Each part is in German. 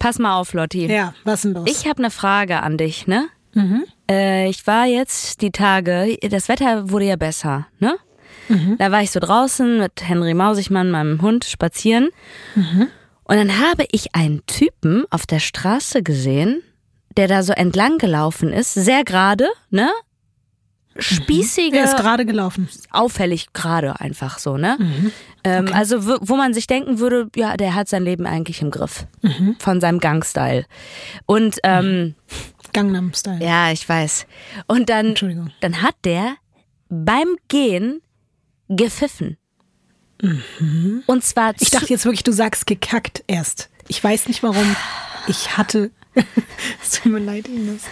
Pass mal auf, Lotti. Ja, was denn los? Ich habe eine Frage an dich, ne? Äh, ich war jetzt die Tage, das Wetter wurde ja besser, ne? Da war ich so draußen mit Henry Mausigmann, meinem Hund, spazieren. Und dann habe ich einen Typen auf der Straße gesehen, der da so entlang gelaufen ist, sehr gerade, ne? Spießige, er ist gerade gelaufen. auffällig gerade einfach so, ne? Ähm, Also wo, wo man sich denken würde, ja, der hat sein Leben eigentlich im Griff von seinem Gangstyle. Und ähm, Gangnam Style. ja, ich weiß. Und dann, Entschuldigung. dann hat der beim Gehen gepfiffen. Und zwar Ich dachte jetzt wirklich, du sagst gekackt erst. Ich weiß nicht warum. Ich hatte. Es tut mir leid, Ines.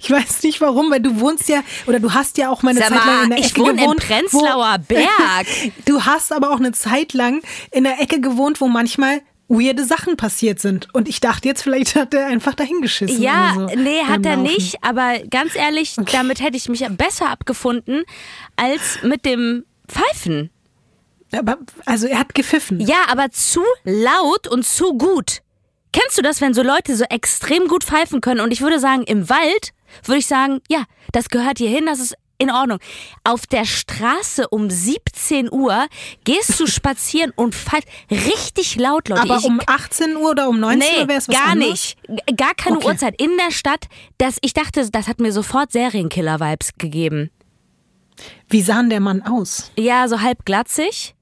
Ich weiß nicht warum, weil du wohnst ja, oder du hast ja auch mal eine Sag Zeit lang in der ich Ecke wohne in gewohnt. Prenzlauer Berg. Du hast aber auch eine Zeit lang in der Ecke gewohnt, wo manchmal weirde Sachen passiert sind. Und ich dachte jetzt, vielleicht hat er einfach dahingeschissen. Ja, so nee, hat er Laufen. nicht. Aber ganz ehrlich, damit hätte ich mich besser abgefunden als mit dem Pfeifen. Aber, also er hat gepfiffen. Ja, aber zu laut und zu gut. Kennst du das, wenn so Leute so extrem gut pfeifen können? Und ich würde sagen, im Wald würde ich sagen, ja, das gehört hier hin, das ist in Ordnung. Auf der Straße um 17 Uhr gehst du spazieren und pfeifst richtig laut, Leute. Aber ich, um 18 Uhr oder um 19 Nee, Uhr wäre es was gar anderes? nicht. Gar keine Okay. Uhrzeit. In der Stadt, das, ich dachte, das hat mir sofort Serienkiller-Vibes gegeben. Wie sah denn der Mann aus? Ja, so halb glatzig.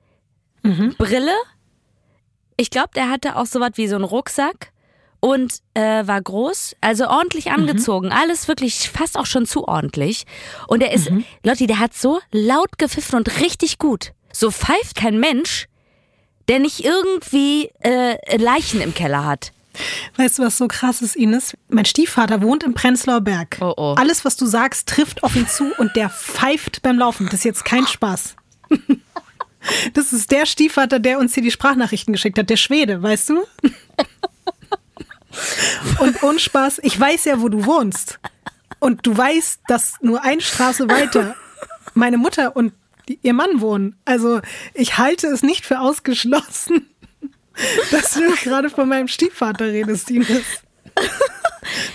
Mhm. Brille. Ich glaube, der hatte auch so was wie so einen Rucksack und äh, war groß, also ordentlich Mhm. angezogen. Alles wirklich fast auch schon zu ordentlich. Und er ist, Mhm. Lotti, der hat so laut gepfiffen und richtig gut. So pfeift kein Mensch, der nicht irgendwie äh, Leichen im Keller hat. Weißt du, was so krass ist, Ines? Mein Stiefvater wohnt im Prenzlauer Berg. Oh, oh. Alles, was du sagst, trifft auf ihn zu und der pfeift beim Laufen. Das ist jetzt kein Spaß. Das ist der Stiefvater, der uns hier die Sprachnachrichten geschickt hat, der Schwede, weißt du? Und ohne Spaß, ich weiß ja, wo du wohnst. Und du weißt, dass nur eine Straße weiter meine Mutter und ihr Mann wohnen. Also ich halte es nicht für ausgeschlossen, dass du gerade von meinem Stiefvater redest, Ines.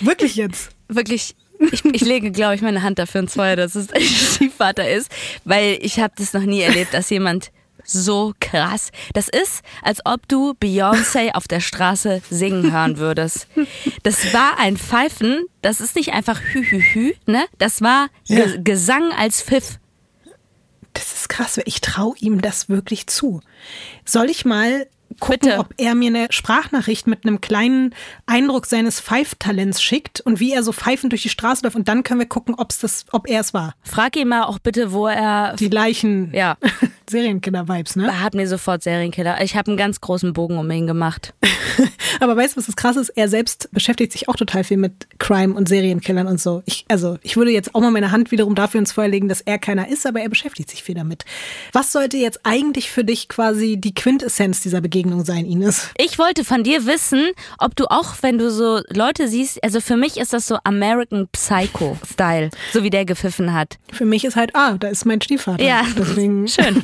Wirklich jetzt. wirklich, ich, ich lege, glaube ich, meine Hand dafür ins Feuer, dass es ein Stiefvater ist, weil ich habe das noch nie erlebt, dass jemand so krass. Das ist, als ob du Beyoncé auf der Straße singen hören würdest. Das war ein Pfeifen, das ist nicht einfach hü hü hü, ne? Das war Ja. Ge Gesang als Pfiff. Das ist krass. Ich traue ihm das wirklich zu. Soll ich mal gucken, Bitte. ob er mir eine Sprachnachricht mit einem kleinen Eindruck seines Pfeiftalents schickt und wie er so pfeifend durch die Straße läuft und dann können wir gucken, ob's das, ob er es war. Frag ihn mal auch bitte, wo er. Die Leichen Ja. Serienkiller-Vibes, ne? Er hat mir sofort Serienkiller. Ich habe einen ganz großen Bogen um ihn gemacht. Aber weißt du, was das krass ist? Er selbst beschäftigt sich auch total viel mit Crime und Serienkillern und so. Ich, also, ich würde jetzt auch mal meine Hand wiederum dafür ins Feuer legen, dass er keiner ist, aber er beschäftigt sich viel damit. Was sollte jetzt eigentlich für dich quasi die Quintessenz dieser Begegnung sein, Ines? Ich wollte von dir wissen, ob du auch, wenn du so Leute siehst, also für mich ist das so American Psycho-Style, so wie der gepfiffen hat. Für mich ist halt, ah, da ist mein Stiefvater. Ja, Deswegen, schön.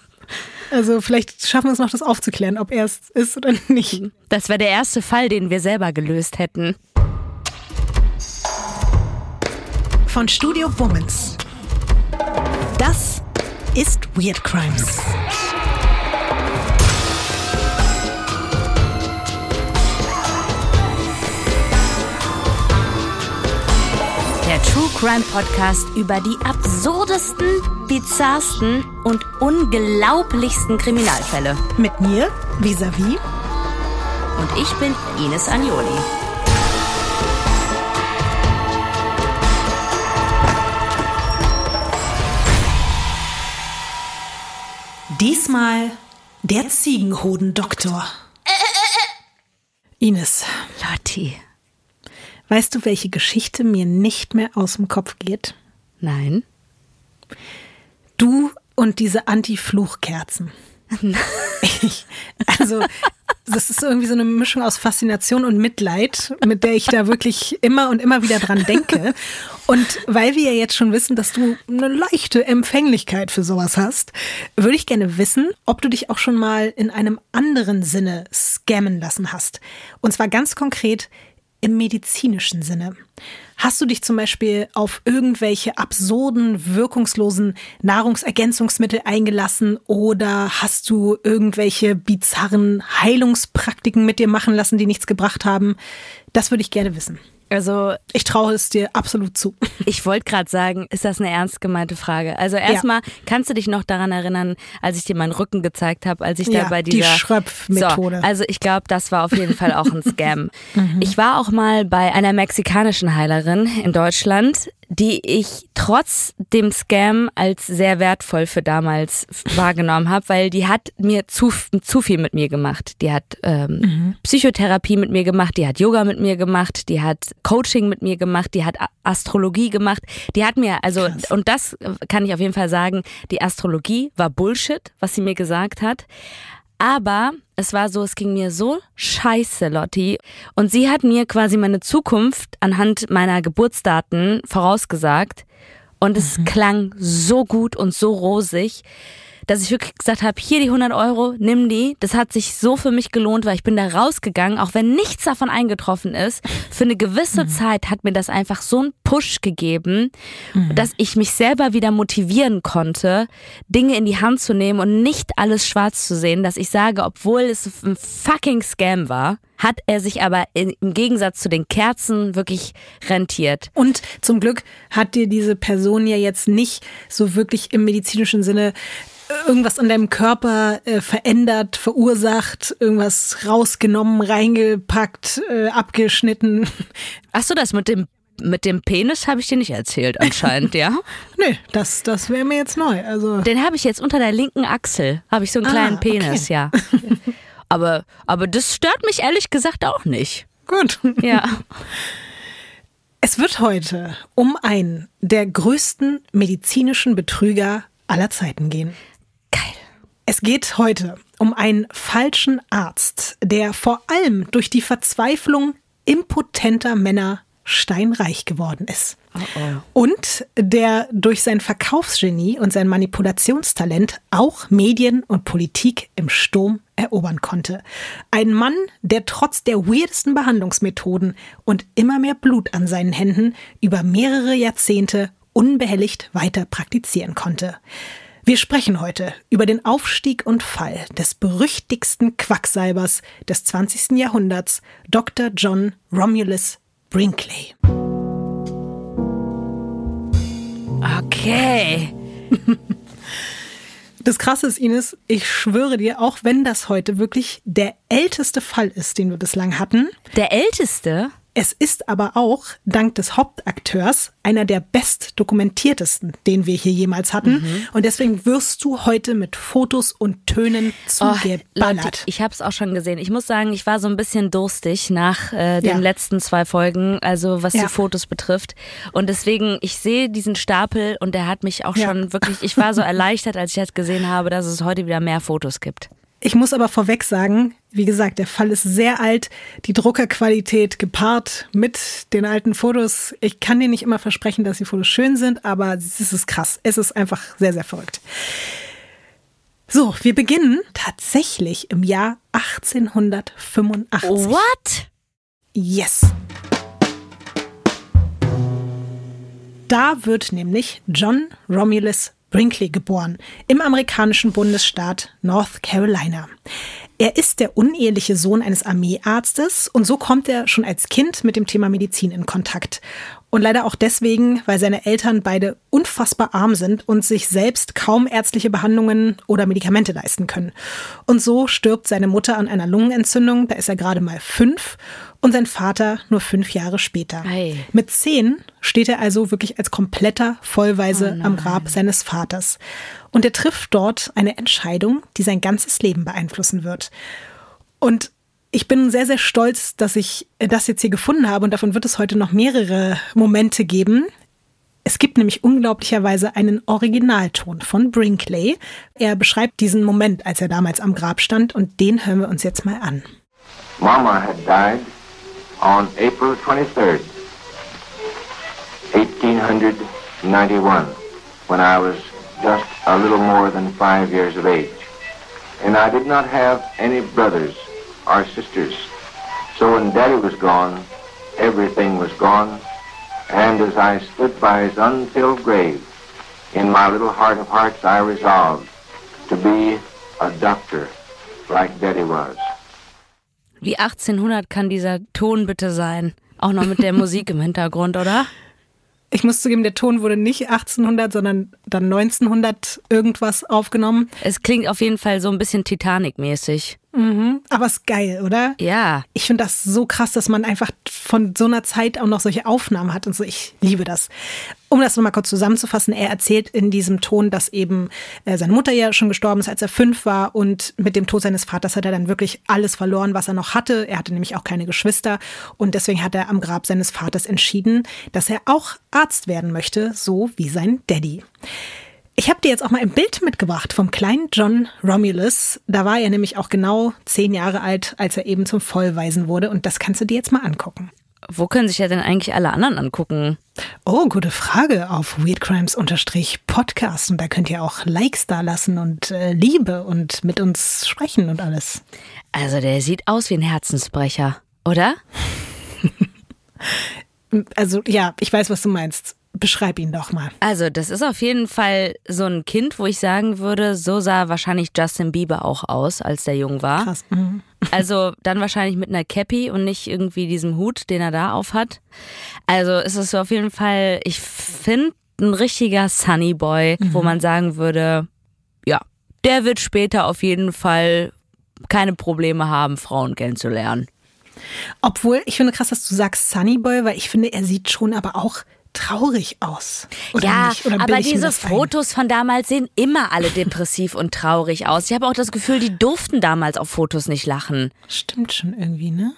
also vielleicht schaffen wir es noch, das aufzuklären, ob er es ist oder nicht. Das wäre der erste Fall, den wir selber gelöst hätten. Von Studio Womans. Das ist Weird Crimes. True Crime Podcast über die absurdesten, bizarrsten und unglaublichsten Kriminalfälle. Mit mir, vis-à-vis. Und ich bin Ines Agnoli. Diesmal der Ziegenhodendoktor. Ines, Lotti. Weißt du, welche Geschichte mir nicht mehr aus dem Kopf geht? Nein. Du und diese Anti-Fluchkerzen. Ich, also, das ist irgendwie so eine Mischung aus Faszination und Mitleid, mit der ich da wirklich immer und immer wieder dran denke. Und weil wir ja jetzt schon wissen, dass du eine leichte Empfänglichkeit für sowas hast, würde ich gerne wissen, ob du dich auch schon mal in einem anderen Sinne scammen lassen hast. Und zwar ganz konkret im medizinischen Sinne. Hast du dich zum Beispiel auf irgendwelche absurden, wirkungslosen Nahrungsergänzungsmittel eingelassen oder hast du irgendwelche bizarren Heilungspraktiken mit dir machen lassen, die nichts gebracht haben? Das würde ich gerne wissen. Also ich traue es dir absolut zu. Ich wollte gerade sagen, ist das eine ernst gemeinte Frage? Also erstmal ja. kannst du dich noch daran erinnern, als ich dir meinen Rücken gezeigt habe, als ich ja, da bei dieser die Schröpf-Methode. So, also ich glaube, das war auf jeden Fall auch ein Scam. mhm. Ich war auch mal bei einer mexikanischen Heilerin in Deutschland, die ich trotz dem Scam als sehr wertvoll für damals wahrgenommen habe, weil die hat mir zu, zu viel mit mir gemacht. Die hat ähm, mhm. Psychotherapie mit mir gemacht, die hat Yoga mit mir gemacht, die hat Coaching mit mir gemacht, die hat Astrologie gemacht. Die hat mir, also, Krass. und das kann ich auf jeden Fall sagen, die Astrologie war Bullshit, was sie mir gesagt hat. Aber es war so, es ging mir so scheiße, Lotti. Und sie hat mir quasi meine Zukunft anhand meiner Geburtsdaten vorausgesagt. Und es mhm. klang so gut und so rosig dass ich wirklich gesagt habe, hier die 100 Euro, nimm die. Das hat sich so für mich gelohnt, weil ich bin da rausgegangen, auch wenn nichts davon eingetroffen ist. Für eine gewisse mhm. Zeit hat mir das einfach so einen Push gegeben, mhm. dass ich mich selber wieder motivieren konnte, Dinge in die Hand zu nehmen und nicht alles schwarz zu sehen, dass ich sage, obwohl es ein fucking Scam war, hat er sich aber im Gegensatz zu den Kerzen wirklich rentiert. Und zum Glück hat dir diese Person ja jetzt nicht so wirklich im medizinischen Sinne irgendwas an deinem Körper äh, verändert, verursacht, irgendwas rausgenommen, reingepackt, äh, abgeschnitten. Ach so, das mit dem mit dem Penis habe ich dir nicht erzählt anscheinend, ja? Nö, das, das wäre mir jetzt neu. Also Den habe ich jetzt unter der linken Achsel, habe ich so einen ah, kleinen Penis, okay. ja. Aber, aber das stört mich ehrlich gesagt auch nicht. Gut. Ja. Es wird heute um einen der größten medizinischen Betrüger aller Zeiten gehen. Es geht heute um einen falschen Arzt, der vor allem durch die Verzweiflung impotenter Männer steinreich geworden ist. Oh oh. Und der durch sein Verkaufsgenie und sein Manipulationstalent auch Medien und Politik im Sturm erobern konnte. Ein Mann, der trotz der weirdesten Behandlungsmethoden und immer mehr Blut an seinen Händen über mehrere Jahrzehnte unbehelligt weiter praktizieren konnte. Wir sprechen heute über den Aufstieg und Fall des berüchtigsten Quacksalbers des 20. Jahrhunderts, Dr. John Romulus Brinkley. Okay. Das Krasse ist, Ines, ich schwöre dir, auch wenn das heute wirklich der älteste Fall ist, den wir bislang hatten. Der älteste? Es ist aber auch, dank des Hauptakteurs, einer der best dokumentiertesten, den wir hier jemals hatten. Mhm. Und deswegen wirst du heute mit Fotos und Tönen zugeballert. Oh, Leute, ich habe es auch schon gesehen. Ich muss sagen, ich war so ein bisschen durstig nach äh, den ja. letzten zwei Folgen, also was ja. die Fotos betrifft. Und deswegen, ich sehe diesen Stapel und der hat mich auch ja. schon wirklich, ich war so erleichtert, als ich jetzt gesehen habe, dass es heute wieder mehr Fotos gibt. Ich muss aber vorweg sagen, wie gesagt, der Fall ist sehr alt. Die Druckerqualität gepaart mit den alten Fotos. Ich kann dir nicht immer versprechen, dass die Fotos schön sind, aber es ist krass. Es ist einfach sehr, sehr verrückt. So, wir beginnen tatsächlich im Jahr 1885. What? Yes. Da wird nämlich John Romulus Brinkley geboren, im amerikanischen Bundesstaat North Carolina. Er ist der uneheliche Sohn eines Armeearztes und so kommt er schon als Kind mit dem Thema Medizin in Kontakt. Und leider auch deswegen, weil seine Eltern beide unfassbar arm sind und sich selbst kaum ärztliche Behandlungen oder Medikamente leisten können. Und so stirbt seine Mutter an einer Lungenentzündung, da ist er gerade mal fünf, und sein Vater nur fünf Jahre später. Ei. Mit zehn steht er also wirklich als kompletter Vollweise oh am Grab seines Vaters. Und er trifft dort eine Entscheidung, die sein ganzes Leben beeinflussen wird. Und ich bin sehr, sehr stolz, dass ich das jetzt hier gefunden habe und davon wird es heute noch mehrere Momente geben. Es gibt nämlich unglaublicherweise einen Originalton von Brinkley. Er beschreibt diesen Moment, als er damals am Grab stand und den hören wir uns jetzt mal an. Mama had died on April 23rd, 1891, when I was just a little more than five years of age. And I did not have any brothers or sisters. So when Daddy was gone, everything was gone. And as I stood by his unfilled grave, in my little heart of hearts I resolved to be a doctor like Daddy was. Wie 1800 kann dieser Ton bitte sein? Auch noch mit der Musik im Hintergrund, oder? Ich muss zugeben, der Ton wurde nicht 1800, sondern dann 1900 irgendwas aufgenommen. Es klingt auf jeden Fall so ein bisschen Titanic-mäßig. Mhm, aber ist geil, oder? Ja. Ich finde das so krass, dass man einfach von so einer Zeit auch noch solche Aufnahmen hat und so. Ich liebe das. Um das nochmal kurz zusammenzufassen, er erzählt in diesem Ton, dass eben äh, seine Mutter ja schon gestorben ist, als er fünf war und mit dem Tod seines Vaters hat er dann wirklich alles verloren, was er noch hatte. Er hatte nämlich auch keine Geschwister und deswegen hat er am Grab seines Vaters entschieden, dass er auch Arzt werden möchte, so wie sein Daddy. Ich habe dir jetzt auch mal ein Bild mitgebracht vom kleinen John Romulus. Da war er nämlich auch genau zehn Jahre alt, als er eben zum Vollweisen wurde. Und das kannst du dir jetzt mal angucken. Wo können sich ja denn eigentlich alle anderen angucken? Oh, gute Frage auf weirdcrimes-podcast. Und da könnt ihr auch Likes da lassen und äh, Liebe und mit uns sprechen und alles. Also der sieht aus wie ein Herzensbrecher, oder? also ja, ich weiß, was du meinst. Beschreib ihn doch mal. Also, das ist auf jeden Fall so ein Kind, wo ich sagen würde, so sah wahrscheinlich Justin Bieber auch aus, als der jung war. Krass. Mhm. Also dann wahrscheinlich mit einer Cappy und nicht irgendwie diesem Hut, den er da auf hat. Also ist es auf jeden Fall, ich finde, ein richtiger Sunny Boy, mhm. wo man sagen würde, ja, der wird später auf jeden Fall keine Probleme haben, Frauen kennenzulernen. Obwohl, ich finde krass, dass du sagst Sunny Boy, weil ich finde, er sieht schon aber auch traurig aus. Oder ja? Oder aber diese Fotos von damals sehen immer alle depressiv und traurig aus. Ich habe auch das Gefühl, die durften damals auf Fotos nicht lachen. Stimmt schon irgendwie, ne?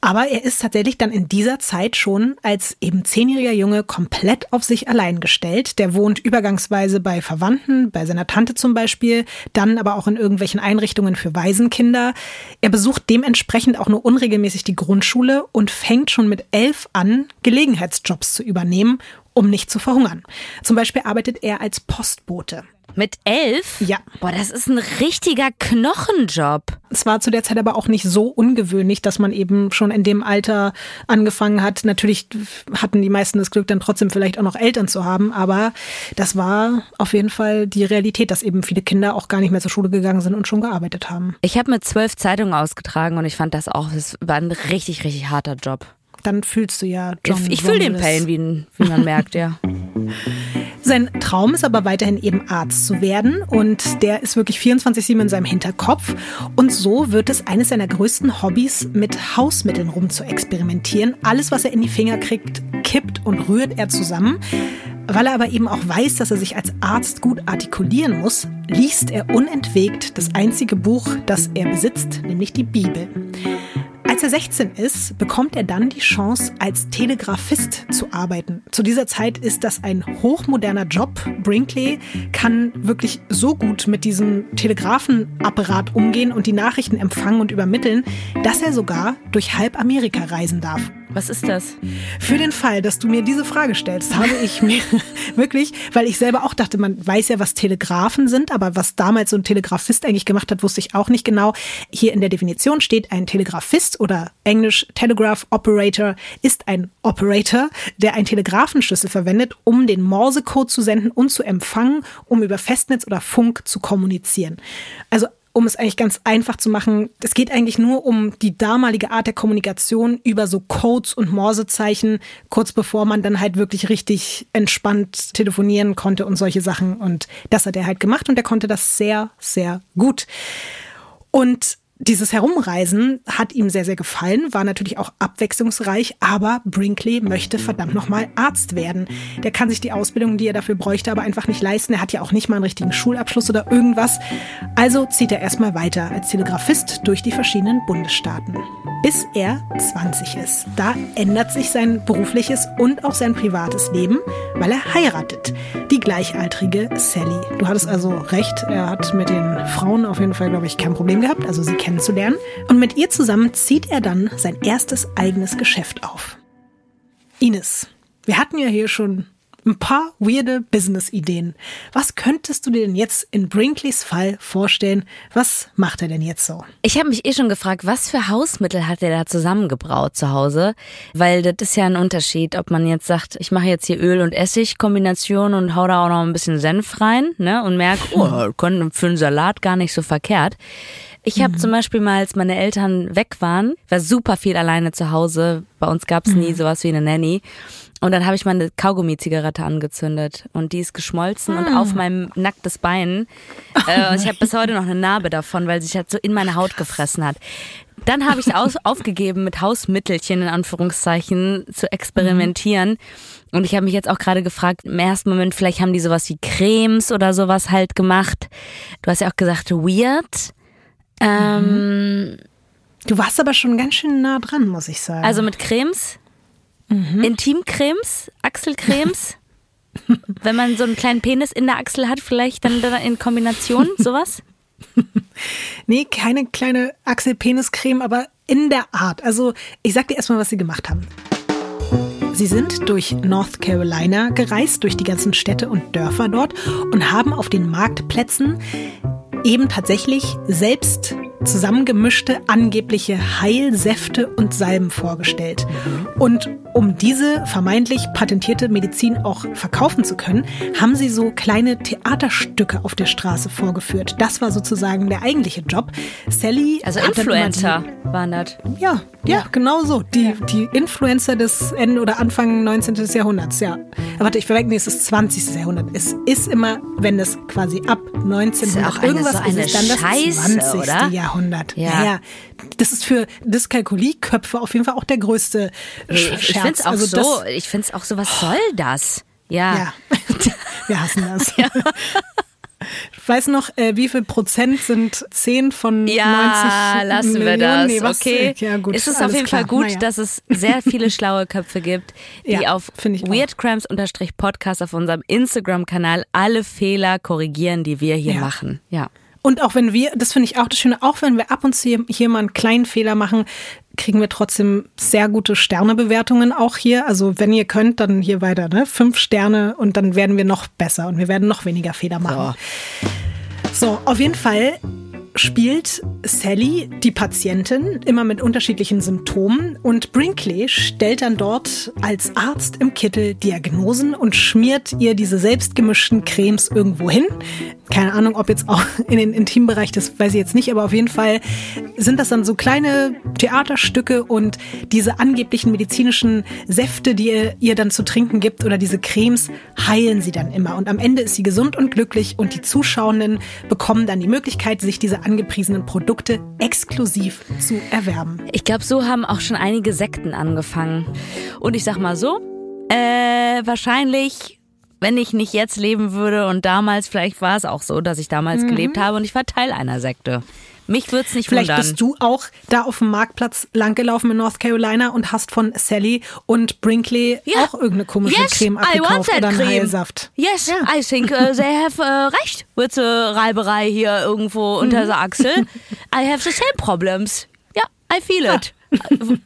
Aber er ist tatsächlich dann in dieser Zeit schon als eben zehnjähriger Junge komplett auf sich allein gestellt. Der wohnt übergangsweise bei Verwandten, bei seiner Tante zum Beispiel, dann aber auch in irgendwelchen Einrichtungen für Waisenkinder. Er besucht dementsprechend auch nur unregelmäßig die Grundschule und fängt schon mit elf an, Gelegenheitsjobs zu übernehmen, um nicht zu verhungern. Zum Beispiel arbeitet er als Postbote. Mit elf? Ja. Boah, das ist ein richtiger Knochenjob. Es war zu der Zeit aber auch nicht so ungewöhnlich, dass man eben schon in dem Alter angefangen hat. Natürlich hatten die meisten das Glück, dann trotzdem vielleicht auch noch Eltern zu haben, aber das war auf jeden Fall die Realität, dass eben viele Kinder auch gar nicht mehr zur Schule gegangen sind und schon gearbeitet haben. Ich habe mit zwölf Zeitungen ausgetragen und ich fand das auch, es war ein richtig, richtig harter Job. Dann fühlst du ja John Ich, ich fühle den Pain, wie, wie man merkt, ja. Sein Traum ist aber weiterhin eben Arzt zu werden und der ist wirklich 24-7 in seinem Hinterkopf. Und so wird es eines seiner größten Hobbys, mit Hausmitteln rum zu experimentieren. Alles, was er in die Finger kriegt, kippt und rührt er zusammen. Weil er aber eben auch weiß, dass er sich als Arzt gut artikulieren muss, liest er unentwegt das einzige Buch, das er besitzt, nämlich die Bibel. Als er 16 ist, bekommt er dann die Chance, als Telegrafist zu arbeiten. Zu dieser Zeit ist das ein hochmoderner Job. Brinkley kann wirklich so gut mit diesem Telegrafenapparat umgehen und die Nachrichten empfangen und übermitteln, dass er sogar durch halb Amerika reisen darf. Was ist das? Für den Fall, dass du mir diese Frage stellst, habe ich mir wirklich, weil ich selber auch dachte, man weiß ja, was Telegrafen sind, aber was damals so ein Telegrafist eigentlich gemacht hat, wusste ich auch nicht genau. Hier in der Definition steht, ein Telegrafist oder englisch Telegraph Operator ist ein Operator, der einen Telegrafenschlüssel verwendet, um den Morsecode zu senden und zu empfangen, um über Festnetz oder Funk zu kommunizieren. Also um es eigentlich ganz einfach zu machen, es geht eigentlich nur um die damalige Art der Kommunikation über so Codes und Morsezeichen, kurz bevor man dann halt wirklich richtig entspannt telefonieren konnte und solche Sachen. Und das hat er halt gemacht und er konnte das sehr, sehr gut. Und dieses Herumreisen hat ihm sehr, sehr gefallen, war natürlich auch abwechslungsreich, aber Brinkley möchte verdammt nochmal Arzt werden. Der kann sich die Ausbildung, die er dafür bräuchte, aber einfach nicht leisten. Er hat ja auch nicht mal einen richtigen Schulabschluss oder irgendwas. Also zieht er erstmal weiter als Telegrafist durch die verschiedenen Bundesstaaten. Bis er 20 ist. Da ändert sich sein berufliches und auch sein privates Leben, weil er heiratet. Die gleichaltrige Sally. Du hattest also recht, er hat mit den Frauen auf jeden Fall, glaube ich, kein Problem gehabt. Also sie kennenzulernen und mit ihr zusammen zieht er dann sein erstes eigenes Geschäft auf. Ines, wir hatten ja hier schon ein paar weirde Business-Ideen. Was könntest du dir denn jetzt in Brinkleys Fall vorstellen? Was macht er denn jetzt so? Ich habe mich eh schon gefragt, was für Hausmittel hat er da zusammengebraut zu Hause? Weil das ist ja ein Unterschied, ob man jetzt sagt, ich mache jetzt hier Öl und Essig-Kombination und hau da auch noch ein bisschen Senf rein, ne? Und merke, oh, für einen Salat gar nicht so verkehrt. Ich habe mhm. zum Beispiel mal, als meine Eltern weg waren, war super viel alleine zu Hause. Bei uns gab es nie mhm. sowas wie eine Nanny. Und dann habe ich mal eine Kaugummi-Zigarette angezündet und die ist geschmolzen mm. und auf meinem nacktes Bein. Äh, ich habe bis heute noch eine Narbe davon, weil sich halt so in meine Haut gefressen hat. Dann habe ich es aufgegeben, mit Hausmittelchen in Anführungszeichen zu experimentieren. Mhm. Und ich habe mich jetzt auch gerade gefragt, im ersten Moment, vielleicht haben die sowas wie Cremes oder sowas halt gemacht. Du hast ja auch gesagt, weird. Ähm, du warst aber schon ganz schön nah dran, muss ich sagen. Also mit Cremes? Mhm. Intimcremes, Achselcremes. Wenn man so einen kleinen Penis in der Achsel hat, vielleicht dann in Kombination, sowas? nee, keine kleine Achselpeniscreme, aber in der Art. Also, ich sag dir erstmal, was sie gemacht haben. Sie sind durch North Carolina gereist, durch die ganzen Städte und Dörfer dort und haben auf den Marktplätzen eben tatsächlich selbst zusammengemischte angebliche Heilsäfte und Salben vorgestellt. Und um diese vermeintlich patentierte Medizin auch verkaufen zu können, haben sie so kleine Theaterstücke auf der Straße vorgeführt. Das war sozusagen der eigentliche Job. Sally. Also Influencer waren das. Ja, ja, genau so. Die, die Influencer des Ende oder Anfang 19. Jahrhunderts, ja. Aber warte, ich verwechsel, es ist 20. Jahrhundert. Es ist immer, wenn es quasi ab 1900 ist irgendwas so ist, dann das Scheiße, 20. Oder? Jahrhundert. Ja. ja. Das ist für Dyskalkulieköpfe auf jeden Fall auch der größte Scherz. Ich finde es auch also so, ich finde es auch so, was soll das? Ja. ja. Wir hassen das. Ja. Ich weiß noch, äh, wie viel Prozent sind 10 von ja, 90 lassen Millionen? wir das. Nee, was? Okay. Ja, gut, ist es auf jeden klar. Fall gut, naja. dass es sehr viele schlaue Köpfe gibt, die ja, auf weirdcrimes-podcast auf unserem Instagram-Kanal alle Fehler korrigieren, die wir hier ja. machen. Ja. Und auch wenn wir, das finde ich auch das Schöne, auch wenn wir ab und zu hier mal einen kleinen Fehler machen, kriegen wir trotzdem sehr gute Sternebewertungen auch hier. Also wenn ihr könnt, dann hier weiter, ne? Fünf Sterne und dann werden wir noch besser und wir werden noch weniger Fehler machen. So, so auf jeden Fall spielt Sally die Patientin immer mit unterschiedlichen Symptomen und Brinkley stellt dann dort als Arzt im Kittel Diagnosen und schmiert ihr diese selbstgemischten Cremes irgendwo hin. Keine Ahnung, ob jetzt auch in den Intimbereich, das weiß ich jetzt nicht, aber auf jeden Fall sind das dann so kleine Theaterstücke und diese angeblichen medizinischen Säfte, die ihr ihr dann zu trinken gibt oder diese Cremes, heilen sie dann immer. Und am Ende ist sie gesund und glücklich und die Zuschauenden bekommen dann die Möglichkeit, sich diese angepriesenen Produkte exklusiv zu erwerben. Ich glaube, so haben auch schon einige Sekten angefangen. Und ich sag mal so, äh, wahrscheinlich, wenn ich nicht jetzt leben würde und damals, vielleicht war es auch so, dass ich damals mhm. gelebt habe und ich war Teil einer Sekte. Mich würde es nicht Vielleicht wundern. bist du auch da auf dem Marktplatz langgelaufen in North Carolina und hast von Sally und Brinkley ja. auch irgendeine komische yes, Creme abgekauft oder einen Heilsaft. Yes, yeah. I think uh, they have uh, recht with the Reiberei hier irgendwo mhm. unter der Achsel. I have the same problems. Ja, yeah, I feel it.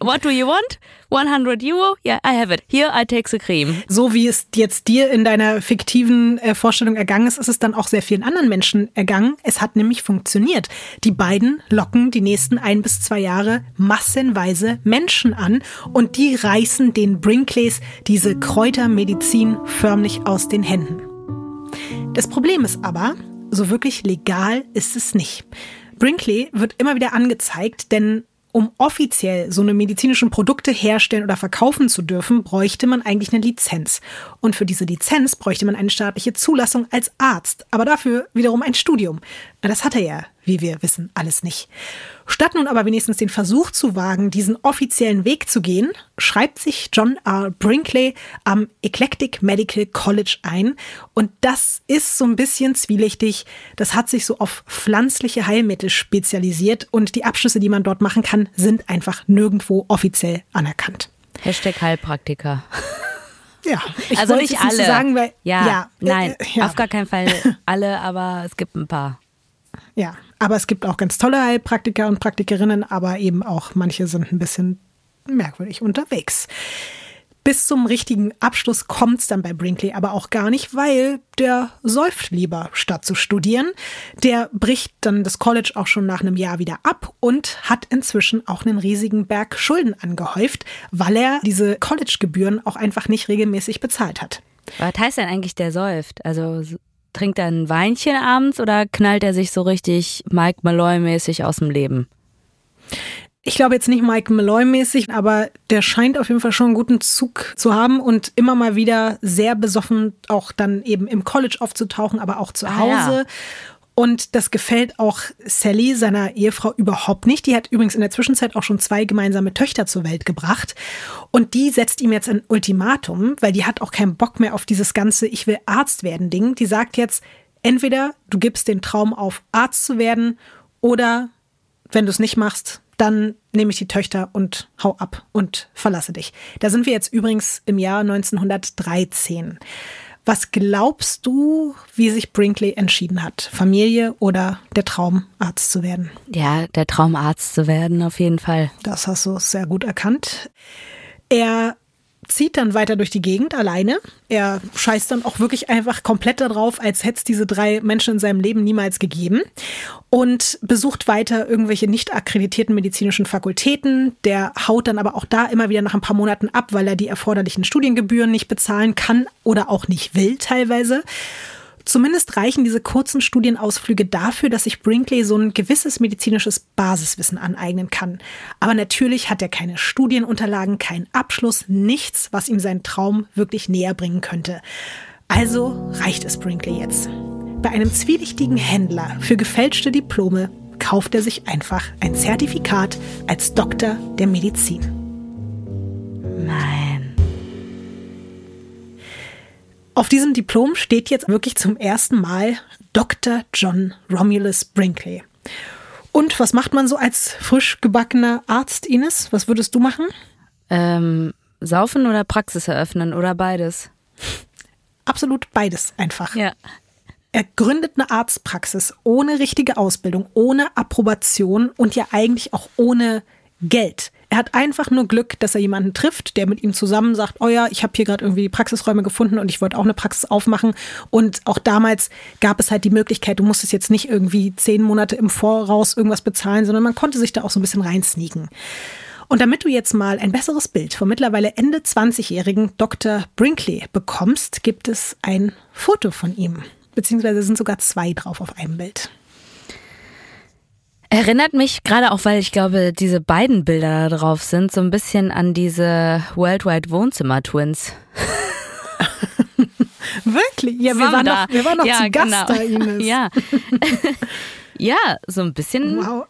What do you want? 100 Euro? Yeah, I have it. Here, I take the cream. So wie es jetzt dir in deiner fiktiven äh, Vorstellung ergangen ist, ist es dann auch sehr vielen anderen Menschen ergangen. Es hat nämlich funktioniert. Die beiden locken die nächsten ein bis zwei Jahre massenweise Menschen an und die reißen den Brinkleys diese Kräutermedizin förmlich aus den Händen. Das Problem ist aber, so wirklich legal ist es nicht. Brinkley wird immer wieder angezeigt, denn um offiziell so eine medizinischen Produkte herstellen oder verkaufen zu dürfen, bräuchte man eigentlich eine Lizenz. Und für diese Lizenz bräuchte man eine staatliche Zulassung als Arzt, aber dafür wiederum ein Studium. Das hat er ja, wie wir wissen, alles nicht. Statt nun aber wenigstens den Versuch zu wagen, diesen offiziellen Weg zu gehen, schreibt sich John R. Brinkley am Eclectic Medical College ein. Und das ist so ein bisschen zwielichtig. Das hat sich so auf pflanzliche Heilmittel spezialisiert und die Abschlüsse, die man dort machen kann, sind einfach nirgendwo offiziell anerkannt. Hashtag Heilpraktiker. Ja, ich also nicht alle. Sagen, weil, ja, ja, nein, äh, ja. auf gar keinen Fall alle, aber es gibt ein paar. Ja, Aber es gibt auch ganz tolle Heilpraktiker und Praktikerinnen, aber eben auch manche sind ein bisschen merkwürdig unterwegs. Bis zum richtigen Abschluss kommt es dann bei Brinkley aber auch gar nicht, weil der säuft lieber, statt zu studieren. Der bricht dann das College auch schon nach einem Jahr wieder ab und hat inzwischen auch einen riesigen Berg Schulden angehäuft, weil er diese College-Gebühren auch einfach nicht regelmäßig bezahlt hat. Was heißt denn eigentlich, der säuft? Also trinkt er ein Weinchen abends oder knallt er sich so richtig Mike Malloy-mäßig aus dem Leben? Ich glaube jetzt nicht Mike Malloy-mäßig, aber der scheint auf jeden Fall schon einen guten Zug zu haben und immer mal wieder sehr besoffen auch dann eben im College aufzutauchen, aber auch zu Hause. Ah, ja. Und das gefällt auch Sally, seiner Ehefrau, überhaupt nicht. Die hat übrigens in der Zwischenzeit auch schon zwei gemeinsame Töchter zur Welt gebracht. Und die setzt ihm jetzt ein Ultimatum, weil die hat auch keinen Bock mehr auf dieses ganze Ich will Arzt werden Ding. Die sagt jetzt, entweder du gibst den Traum auf, Arzt zu werden, oder wenn du es nicht machst, dann nehme ich die Töchter und hau ab und verlasse dich. Da sind wir jetzt übrigens im Jahr 1913. Was glaubst du, wie sich Brinkley entschieden hat? Familie oder der Traum, Arzt zu werden? Ja, der Traum, Arzt zu werden, auf jeden Fall. Das hast du sehr gut erkannt. Er zieht dann weiter durch die Gegend alleine. Er scheißt dann auch wirklich einfach komplett darauf, als hätte es diese drei Menschen in seinem Leben niemals gegeben. Und besucht weiter irgendwelche nicht akkreditierten medizinischen Fakultäten. Der haut dann aber auch da immer wieder nach ein paar Monaten ab, weil er die erforderlichen Studiengebühren nicht bezahlen kann oder auch nicht will teilweise. Zumindest reichen diese kurzen Studienausflüge dafür, dass sich Brinkley so ein gewisses medizinisches Basiswissen aneignen kann. Aber natürlich hat er keine Studienunterlagen, keinen Abschluss, nichts, was ihm seinen Traum wirklich näher bringen könnte. Also reicht es Brinkley jetzt. Bei einem zwielichtigen Händler für gefälschte Diplome kauft er sich einfach ein Zertifikat als Doktor der Medizin. Nein. Auf diesem Diplom steht jetzt wirklich zum ersten Mal Dr. John Romulus Brinkley. Und was macht man so als frisch gebackener Arzt, Ines? Was würdest du machen? Ähm, saufen oder Praxis eröffnen oder beides? Absolut beides einfach. Ja. Er gründet eine Arztpraxis ohne richtige Ausbildung, ohne Approbation und ja eigentlich auch ohne Geld. Er hat einfach nur Glück, dass er jemanden trifft, der mit ihm zusammen sagt, oh ja, ich habe hier gerade irgendwie Praxisräume gefunden und ich wollte auch eine Praxis aufmachen. Und auch damals gab es halt die Möglichkeit, du musstest jetzt nicht irgendwie zehn Monate im Voraus irgendwas bezahlen, sondern man konnte sich da auch so ein bisschen reinsneaken. Und damit du jetzt mal ein besseres Bild vom mittlerweile Ende 20-jährigen Dr. Brinkley bekommst, gibt es ein Foto von ihm. Beziehungsweise sind sogar zwei drauf auf einem Bild. Erinnert mich gerade auch, weil ich glaube, diese beiden Bilder da drauf sind, so ein bisschen an diese Worldwide Wohnzimmer Twins. Wirklich? Ja, wir waren, da. noch, wir waren noch ja, zu Gast genau. da, Ines. Ja. ja, so ein bisschen. Wow.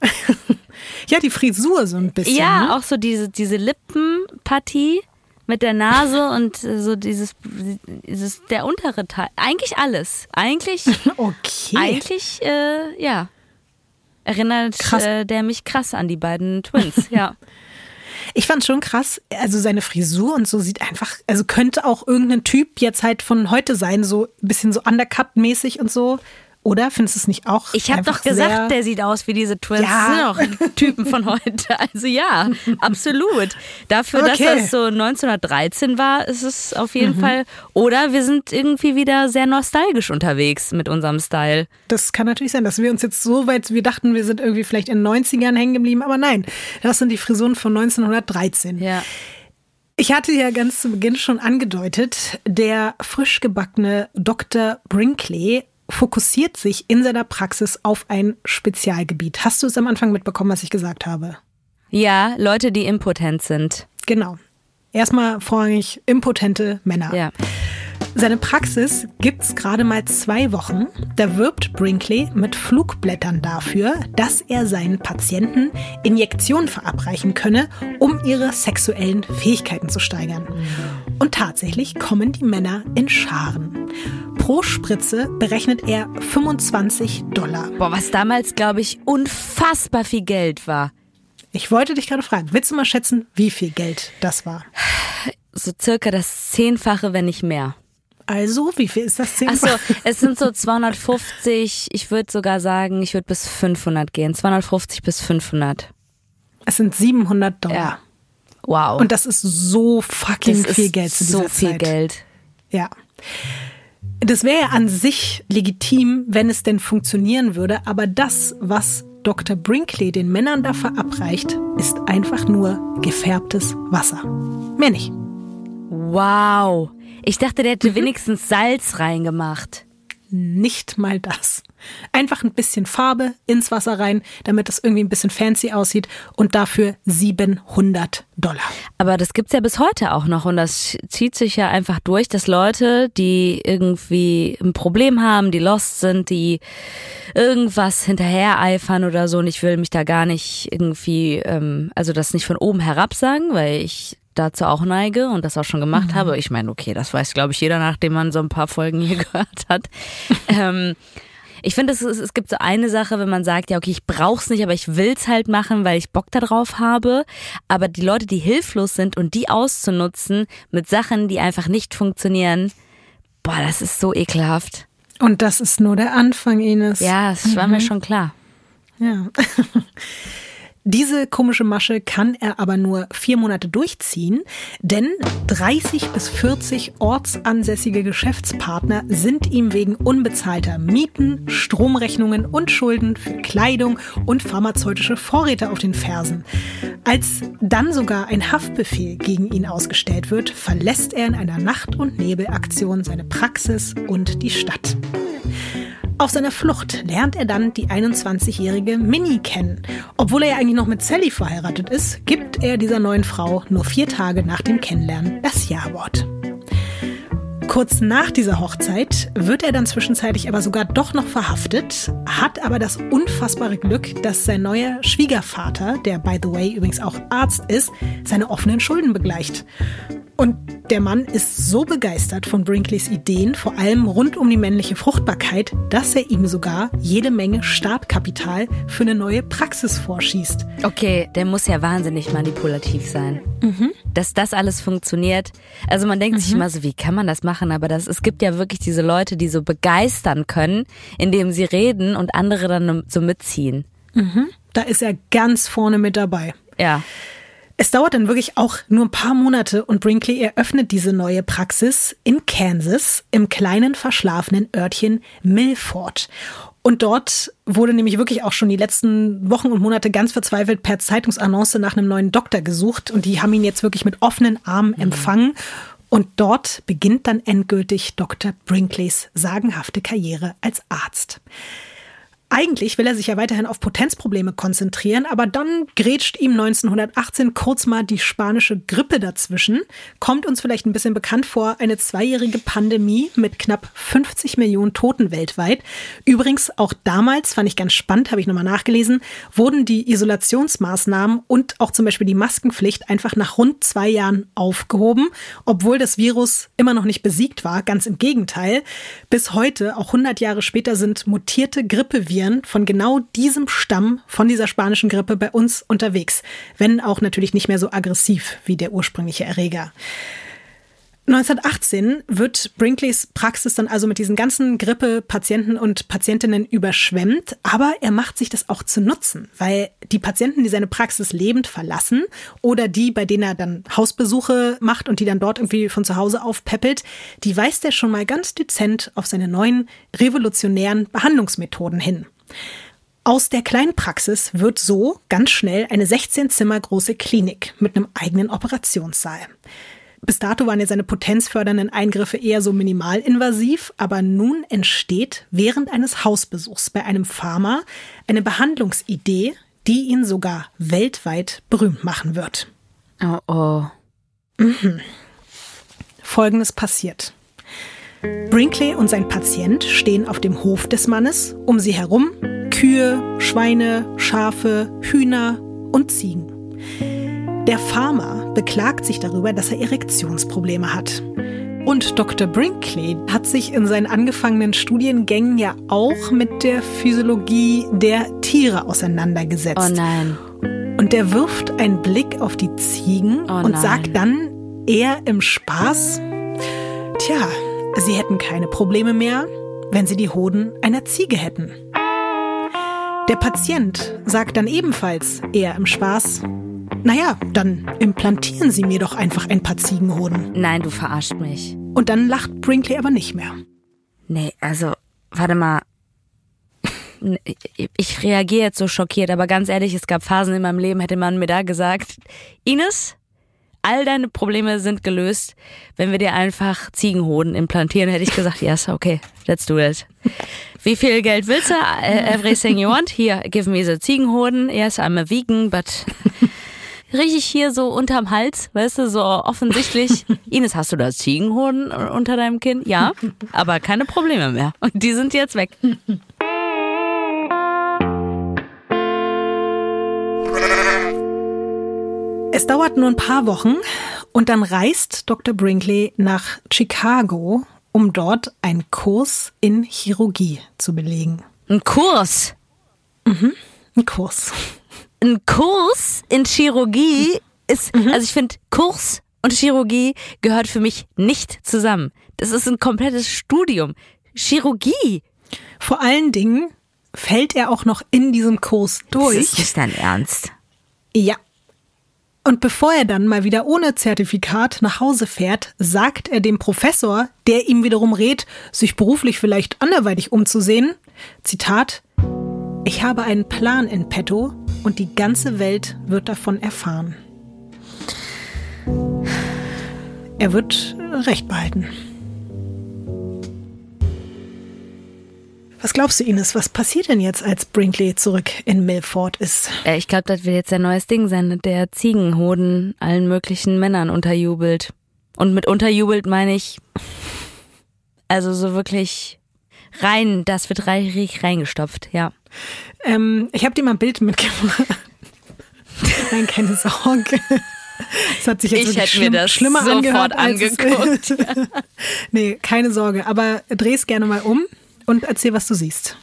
Ja, die Frisur so ein bisschen. Ja, ne? auch so diese, diese Lippenpartie mit der Nase und so dieses, dieses der untere Teil. Eigentlich alles. Eigentlich. Okay. Eigentlich, äh, ja erinnert äh, der mich krass an die beiden Twins, ja. Ich fand schon krass, also seine Frisur und so sieht einfach, also könnte auch irgendein Typ jetzt halt von heute sein, so ein bisschen so undercut-mäßig und so. Oder findest du es nicht auch? Ich habe doch gesagt, der sieht aus wie diese Twins. Ja. Sind auch Typen von heute. Also ja, absolut. Dafür, okay. dass das so 1913 war, ist es auf jeden mhm. Fall. Oder wir sind irgendwie wieder sehr nostalgisch unterwegs mit unserem Style. Das kann natürlich sein, dass wir uns jetzt so weit, wir dachten, wir sind irgendwie vielleicht in den 90ern hängen geblieben, aber nein, das sind die Frisuren von 1913. Ja. Ich hatte ja ganz zu Beginn schon angedeutet, der frisch gebackene Dr. Brinkley fokussiert sich in seiner Praxis auf ein Spezialgebiet. Hast du es am Anfang mitbekommen, was ich gesagt habe? Ja, Leute, die impotent sind. Genau. Erstmal vorrangig impotente Männer. Ja. Seine Praxis gibt's gerade mal zwei Wochen. Da wirbt Brinkley mit Flugblättern dafür, dass er seinen Patienten Injektionen verabreichen könne, um ihre sexuellen Fähigkeiten zu steigern. Und tatsächlich kommen die Männer in Scharen. Pro Spritze berechnet er 25 Dollar. Boah, was damals, glaube ich, unfassbar viel Geld war. Ich wollte dich gerade fragen, willst du mal schätzen, wie viel Geld das war? So circa das Zehnfache, wenn nicht mehr. Also, wie viel ist das Achso, es sind so 250, ich würde sogar sagen, ich würde bis 500 gehen. 250 bis 500. Es sind 700 Dollar. Ja. Wow. Und das ist so fucking das viel Geld zu dieser so viel Zeit. Geld. Ja. Das wäre ja an sich legitim, wenn es denn funktionieren würde, aber das, was Dr. Brinkley den Männern da verabreicht, ist einfach nur gefärbtes Wasser. Mehr nicht. Wow. Ich dachte, der hätte wenigstens Salz reingemacht. Nicht mal das. Einfach ein bisschen Farbe ins Wasser rein, damit das irgendwie ein bisschen fancy aussieht und dafür 700 Dollar. Aber das gibt's ja bis heute auch noch und das zieht sich ja einfach durch, dass Leute, die irgendwie ein Problem haben, die lost sind, die irgendwas hinterher eifern oder so und ich will mich da gar nicht irgendwie, ähm, also das nicht von oben herab sagen, weil ich dazu auch neige und das auch schon gemacht habe. Ich meine, okay, das weiß, glaube ich, jeder, nachdem man so ein paar Folgen hier gehört hat. ähm, ich finde, es, es, es gibt so eine Sache, wenn man sagt, ja, okay, ich brauch's nicht, aber ich will's halt machen, weil ich Bock darauf habe. Aber die Leute, die hilflos sind und die auszunutzen mit Sachen, die einfach nicht funktionieren, boah, das ist so ekelhaft. Und das ist nur der Anfang, Ines. Ja, es war mir schon klar. Ja. Diese komische Masche kann er aber nur vier Monate durchziehen, denn 30 bis 40 ortsansässige Geschäftspartner sind ihm wegen unbezahlter Mieten, Stromrechnungen und Schulden für Kleidung und pharmazeutische Vorräte auf den Fersen. Als dann sogar ein Haftbefehl gegen ihn ausgestellt wird, verlässt er in einer Nacht- und Nebelaktion seine Praxis und die Stadt. Auf seiner Flucht lernt er dann die 21-jährige Minnie kennen. Obwohl er ja eigentlich noch mit Sally verheiratet ist, gibt er dieser neuen Frau nur vier Tage nach dem Kennenlernen das Ja-Wort. Kurz nach dieser Hochzeit wird er dann zwischenzeitlich aber sogar doch noch verhaftet, hat aber das unfassbare Glück, dass sein neuer Schwiegervater, der by the way übrigens auch Arzt ist, seine offenen Schulden begleicht. Und der Mann ist so begeistert von Brinkleys Ideen, vor allem rund um die männliche Fruchtbarkeit, dass er ihm sogar jede Menge Startkapital für eine neue Praxis vorschießt. Okay, der muss ja wahnsinnig manipulativ sein. Dass das alles funktioniert. Also man denkt sich immer so, wie kann man das machen? Aber das, es gibt ja wirklich diese Leute, die so begeistern können, indem sie reden und andere dann so mitziehen. Da ist er ganz vorne mit dabei. Ja. Es dauert dann wirklich auch nur ein paar Monate und Brinkley eröffnet diese neue Praxis in Kansas im kleinen verschlafenen Örtchen Milford. Und dort wurde nämlich wirklich auch schon die letzten Wochen und Monate ganz verzweifelt per Zeitungsannonce nach einem neuen Doktor gesucht und die haben ihn jetzt wirklich mit offenen Armen empfangen. Und dort beginnt dann endgültig Dr. Brinkleys sagenhafte Karriere als Arzt. Eigentlich will er sich ja weiterhin auf Potenzprobleme konzentrieren, aber dann grätscht ihm 1918 kurz mal die spanische Grippe dazwischen. Kommt uns vielleicht ein bisschen bekannt vor, eine zweijährige Pandemie mit knapp 50 Millionen Toten weltweit. Übrigens auch damals, fand ich ganz spannend, habe ich nochmal nachgelesen, wurden die Isolationsmaßnahmen und auch zum Beispiel die Maskenpflicht einfach nach rund zwei Jahren aufgehoben, obwohl das Virus immer noch nicht besiegt war. Ganz im Gegenteil. Bis heute, auch 100 Jahre später, sind mutierte Grippeviren von genau diesem Stamm von dieser spanischen Grippe bei uns unterwegs, wenn auch natürlich nicht mehr so aggressiv wie der ursprüngliche Erreger. 1918 wird Brinkleys Praxis dann also mit diesen ganzen Grippe-Patienten und Patientinnen überschwemmt, aber er macht sich das auch zu nutzen, weil die Patienten, die seine Praxis lebend verlassen oder die, bei denen er dann Hausbesuche macht und die dann dort irgendwie von zu Hause aufpäppelt, die weist er schon mal ganz dezent auf seine neuen revolutionären Behandlungsmethoden hin. Aus der kleinen Praxis wird so ganz schnell eine 16 Zimmer große Klinik mit einem eigenen Operationssaal. Bis dato waren ja seine potenzfördernden Eingriffe eher so minimalinvasiv, aber nun entsteht während eines Hausbesuchs bei einem Pharma eine Behandlungsidee, die ihn sogar weltweit berühmt machen wird. Oh oh. Folgendes passiert. Brinkley und sein Patient stehen auf dem Hof des Mannes, um sie herum Kühe, Schweine, Schafe, Hühner und Ziegen. Der Farmer beklagt sich darüber, dass er Erektionsprobleme hat. Und Dr. Brinkley hat sich in seinen angefangenen Studiengängen ja auch mit der Physiologie der Tiere auseinandergesetzt. Oh nein. Und er wirft einen Blick auf die Ziegen Oh und sagt dann eher im Spaß, tja, sie hätten keine Probleme mehr, wenn sie die Hoden einer Ziege hätten. Der Patient sagt dann ebenfalls eher im Spaß, naja, dann implantieren Sie mir doch einfach ein paar Ziegenhoden. Nein, du verarscht mich. Und dann lacht Brinkley aber nicht mehr. Nee, also, warte mal. Ich reagiere jetzt so schockiert, aber ganz ehrlich, es gab Phasen in meinem Leben, hätte man mir da gesagt, Ines, all deine Probleme sind gelöst, wenn wir dir einfach Ziegenhoden implantieren, hätte ich gesagt, yes, okay, let's do it. Wie viel Geld willst du? Äh, everything you want? Here, give me the Ziegenhoden. Yes, I'm a vegan, but richtig hier so unterm Hals, weißt du, so offensichtlich. Ines, hast du da Ziegenhoden unter deinem Kinn? Ja, aber keine Probleme mehr. Und die sind jetzt weg. Es dauert nur ein paar Wochen und dann reist Dr. Brinkley nach Chicago, um dort einen Kurs in Chirurgie zu belegen. Ein Kurs? Mhm, ein Kurs ein Kurs in Chirurgie ist, mhm. also ich finde, Kurs und Chirurgie gehört für mich nicht zusammen. Das ist ein komplettes Studium. Chirurgie. Vor allen Dingen fällt er auch noch in diesem Kurs durch. Das ist nicht dein Ernst. Ja. Und bevor er dann mal wieder ohne Zertifikat nach Hause fährt, sagt er dem Professor, der ihm wiederum rät, sich beruflich vielleicht anderweitig umzusehen, Zitat, ich habe einen Plan in petto, und die ganze Welt wird davon erfahren. Er wird Recht behalten. Was glaubst du, Ines, was passiert denn jetzt, als Brinkley zurück in Milford ist? Äh, ich glaube, das wird jetzt ein neues Ding sein, der Ziegenhoden allen möglichen Männern unterjubelt. Und mit unterjubelt meine ich, also so wirklich rein, das wird richtig reingestopft, ja. Ähm, ich habe dir mal ein Bild mitgebracht. Nein, keine Sorge. Das hat sich jetzt ich hätte schlimm, mir das schlimmer sofort angehört, angeguckt. nee, keine Sorge. Aber dreh's gerne mal um und erzähl, was du siehst.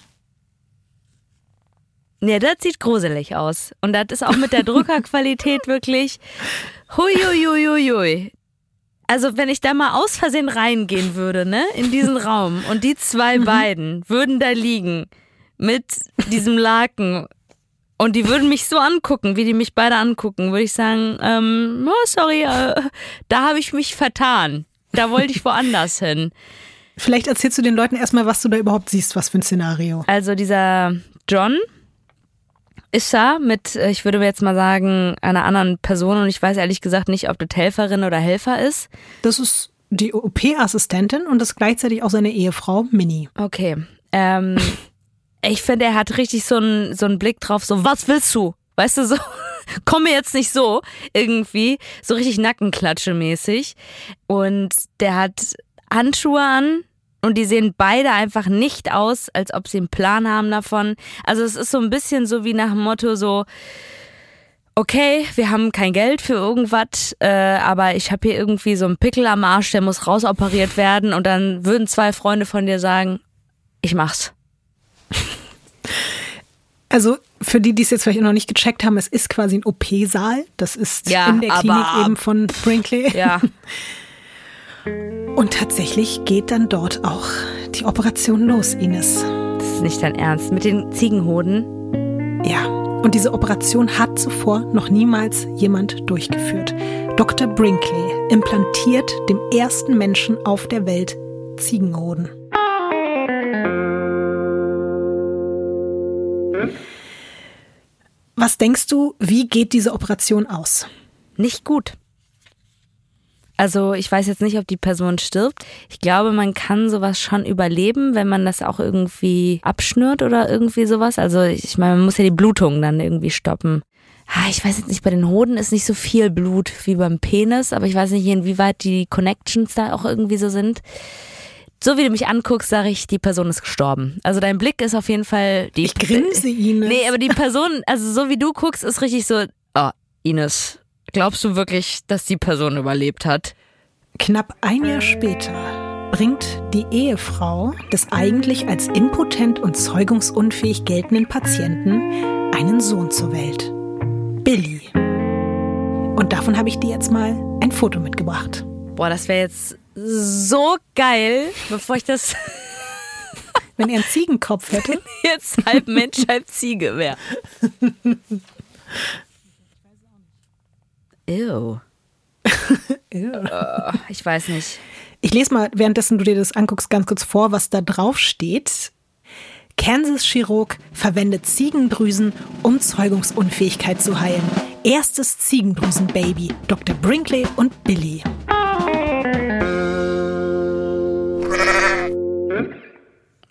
Ja, das sieht gruselig aus. Und das ist auch mit der Druckerqualität wirklich. Hui, hui, hui, hui, hui. Also, wenn ich da mal aus Versehen reingehen würde, ne, in diesen Raum und die zwei mhm. beiden würden da liegen mit diesem Laken und die würden mich so angucken, wie die mich beide angucken, würde ich sagen, ähm, oh, sorry, äh, da habe ich mich vertan. Da wollte ich woanders hin. Vielleicht erzählst du den Leuten erstmal, was du da überhaupt siehst, was für ein Szenario. Also dieser John ist da mit, äh, ich würde jetzt mal sagen, einer anderen Person und ich weiß ehrlich gesagt nicht, ob das Helferin oder Helfer ist. Das ist die OP-Assistentin und das ist gleichzeitig auch seine Ehefrau Minnie. Okay. Ähm, ich finde, er hat richtig so einen, so einen Blick drauf, so, was willst du? Weißt du, so, komm mir jetzt nicht so, irgendwie, so richtig Nackenklatsche mäßig. Und der hat Handschuhe an, und die sehen beide einfach nicht aus, als ob sie einen Plan haben davon. Also es ist so ein bisschen so wie nach dem Motto so, okay, wir haben kein Geld für irgendwas, äh, aber ich habe hier irgendwie so einen Pickel am Arsch, der muss rausoperiert werden. Und dann würden zwei Freunde von dir sagen, ich mach's. Also für die, die es jetzt vielleicht noch nicht gecheckt haben, es ist quasi ein OP-Saal. Das ist ja, in der Klinik eben von Brinkley. Ja. Und tatsächlich geht dann dort auch die Operation los, Ines. Das ist nicht dein Ernst. Mit den Ziegenhoden? Ja. Und diese Operation hat zuvor noch niemals jemand durchgeführt. Dr. Brinkley implantiert dem ersten Menschen auf der Welt Ziegenhoden. Was denkst du, wie geht diese Operation aus? Nicht gut. Also ich weiß jetzt nicht, ob die Person stirbt. Ich glaube, man kann sowas schon überleben, wenn man das auch irgendwie abschnürt oder irgendwie sowas. Also ich meine, man muss ja die Blutung dann irgendwie stoppen. Ah, ich weiß jetzt nicht, bei den Hoden ist nicht so viel Blut wie beim Penis, aber ich weiß nicht, inwieweit die Connections da auch irgendwie so sind so wie du mich anguckst, sage ich, die Person ist gestorben. Also dein Blick ist auf jeden Fall die. Ich grinse Ines. Nee, aber die Person, also so wie du guckst, ist richtig so, oh, Ines, glaubst du wirklich, dass die Person überlebt hat? Knapp ein Jahr später bringt die Ehefrau des eigentlich als impotent und zeugungsunfähig geltenden Patienten einen Sohn zur Welt. Billy. Und davon habe ich dir jetzt mal ein Foto mitgebracht. Boah, das wäre jetzt so geil, bevor ich das Wenn er einen Ziegenkopf hätte. jetzt halb Mensch, halb Ziege wäre. Ew. Äh, Ich weiß nicht. Ich lese mal, währenddessen du dir das anguckst, ganz kurz vor, was da drauf steht. Kansas-Chirurg verwendet Ziegendrüsen, um Zeugungsunfähigkeit zu heilen. Erstes Ziegendrüsen-Baby. Dr. Brinkley und Billy.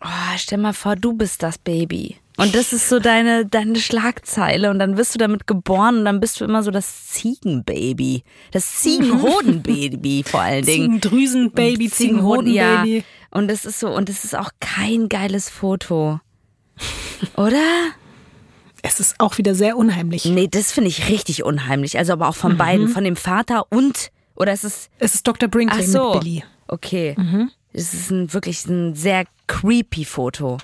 Oh, stell mal vor, du bist das Baby. Und das ist so deine, deine Schlagzeile und dann wirst du damit geboren und dann bist du immer so das Ziegenbaby. Das Ziegenhodenbaby vor allen Dingen. Ziegendrüsen-Baby, Ziegenhoden-Baby. Ja. Und es ist so, und es ist auch kein geiles Foto. Oder? Es ist auch wieder sehr unheimlich. Nee, das finde ich richtig unheimlich. Also aber auch von beiden, von dem Vater und, oder ist es Es ist Dr. Brinkley Ach so. mit Billy. Okay. Es ist ein, wirklich ein sehr creepy Foto.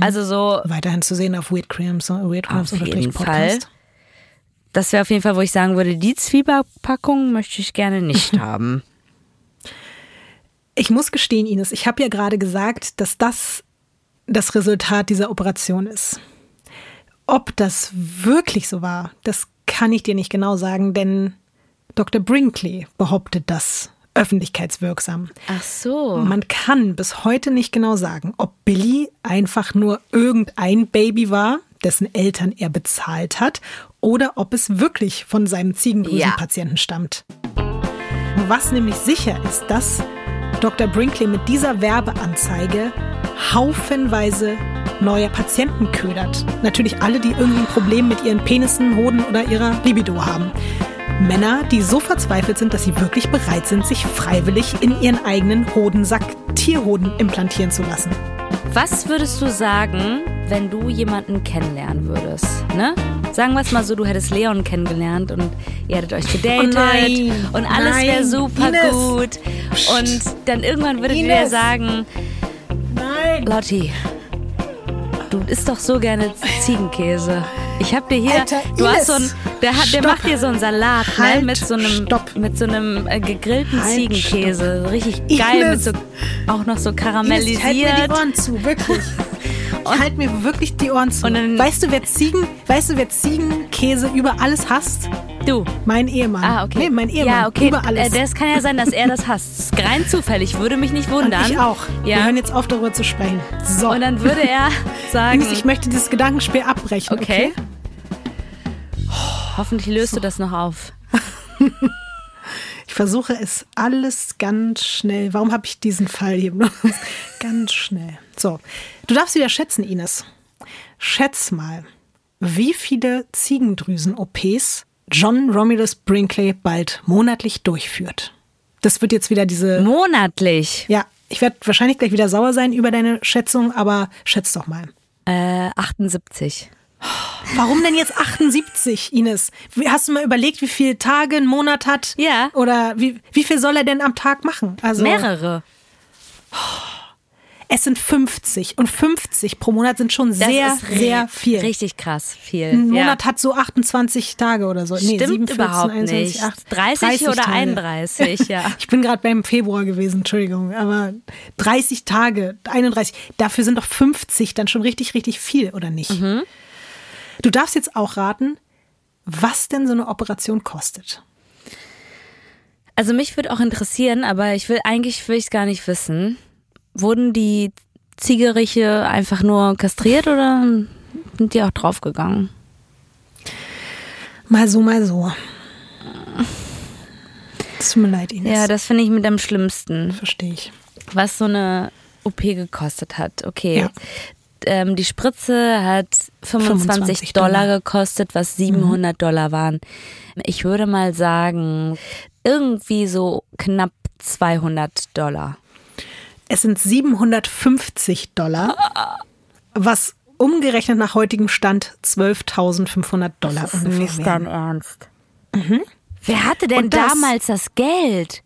Also so, Weiterhin zu sehen auf Weird Crimes, Weird Crimes Auf jeden Podcast. das wäre auf jeden Fall, wo ich sagen würde, die Zwiebackpackung möchte ich gerne nicht haben. Ich muss gestehen, Ines, ich habe ja gerade gesagt, dass das das Resultat dieser Operation ist. Ob das wirklich so war, das kann ich dir nicht genau sagen, denn Dr. Brinkley behauptet das öffentlichkeitswirksam. Ach so. Man kann bis heute nicht genau sagen, ob Billy einfach nur irgendein Baby war, dessen Eltern er bezahlt hat, oder ob es wirklich von seinem Ziegendrüsenpatienten stammt. Was nämlich sicher ist, dass Dr. Brinkley mit dieser Werbeanzeige haufenweise neue Patienten ködert. Natürlich alle, die irgendwie ein Problem mit ihren Penissen, Hoden oder ihrer Libido haben. Männer, die so verzweifelt sind, dass sie wirklich bereit sind, sich freiwillig in ihren eigenen Hodensack Tierhoden implantieren zu lassen. Was würdest du sagen, wenn du jemanden kennenlernen würdest? Ne? Sagen wir es mal so, du hättest Leon kennengelernt und ihr hättet euch gedatet Oh nein, und alles wäre super Ines. gut. Und dann irgendwann würdet ihr Ines. sagen, Nein! Lotti, du isst doch so gerne Ziegenkäse. Ich hab dir hier, Alter, du hast Ines. so ein, der, hat, der Stopp. macht dir so einen Salat ne, Halt, mit so einem, stopp. mit so einem äh, gegrillten Halt, Ziegenkäse, richtig geil, mit Ines. so, auch noch so Ines, karamellisiert. ich halt mir die Ohren zu, wirklich. Ich halt mir wirklich die Ohren zu. Und dann- weißt du, wer Ziegen, weißt du, wer Ziegenkäse über alles hasst? Du. Mein Ehemann. Ah, okay. Nee, mein Ehemann. Ja, okay. Über alles. Äh, Das kann ja sein, dass er das hasst. Das ist rein zufällig, würde mich nicht Und wundern. ich auch. Wir Ja. hören jetzt auf, darüber zu sprechen. So. Und dann würde er sagen, ich möchte dieses Gedankenspiel abbrechen. Okay. okay. Hoffentlich löst du das noch auf. Ich versuche es alles ganz schnell. Warum habe ich diesen Fall hier? ganz schnell. So. Du darfst wieder schätzen, Ines. Schätz mal, wie viele Ziegendrüsen-OPs John Romulus Brinkley bald monatlich durchführt. Das wird jetzt wieder diese. Monatlich. Ja, ich werde wahrscheinlich gleich wieder sauer sein über deine Schätzung, aber schätz doch mal. Äh, 78. Warum denn jetzt 78, Ines? Hast du mal überlegt, wie viele Tage ein Monat hat? Ja. Oder wie, wie viel soll er denn am Tag machen? Also Mehrere. es sind 50 und 50 pro Monat sind schon sehr, sehr viel. Richtig krass viel. Ein ja. Monat hat so 28 Tage oder so. Nee, Stimmt 7, 14, überhaupt 21, nicht. 8, 30 oder Tage. 31, ja. Ich bin gerade beim Februar gewesen, Entschuldigung, aber 30 Tage, 31, dafür sind doch 50 dann schon richtig, richtig viel, oder nicht? Mhm. Du darfst jetzt auch raten, was denn so eine Operation kostet. Also mich würde auch interessieren, aber ich will eigentlich will ich gar nicht wissen. Wurden die Ziegeriche einfach nur kastriert oder sind die auch draufgegangen? Mal so, mal so. Es tut mir leid, Ines. Ja, das finde ich mit am schlimmsten, verstehe ich. was so eine OP gekostet hat. Okay. Ja. Ähm, die Spritze hat 25, 25 Dollar Dollar. gekostet, was 700 Dollar waren. Ich würde mal sagen, irgendwie so knapp 200 Dollar. Es sind 750 Dollar, was umgerechnet nach heutigem Stand 12.500 Dollar Das ist ungefähr nicht wären. dein Ernst. Wer hatte denn das- damals das Geld?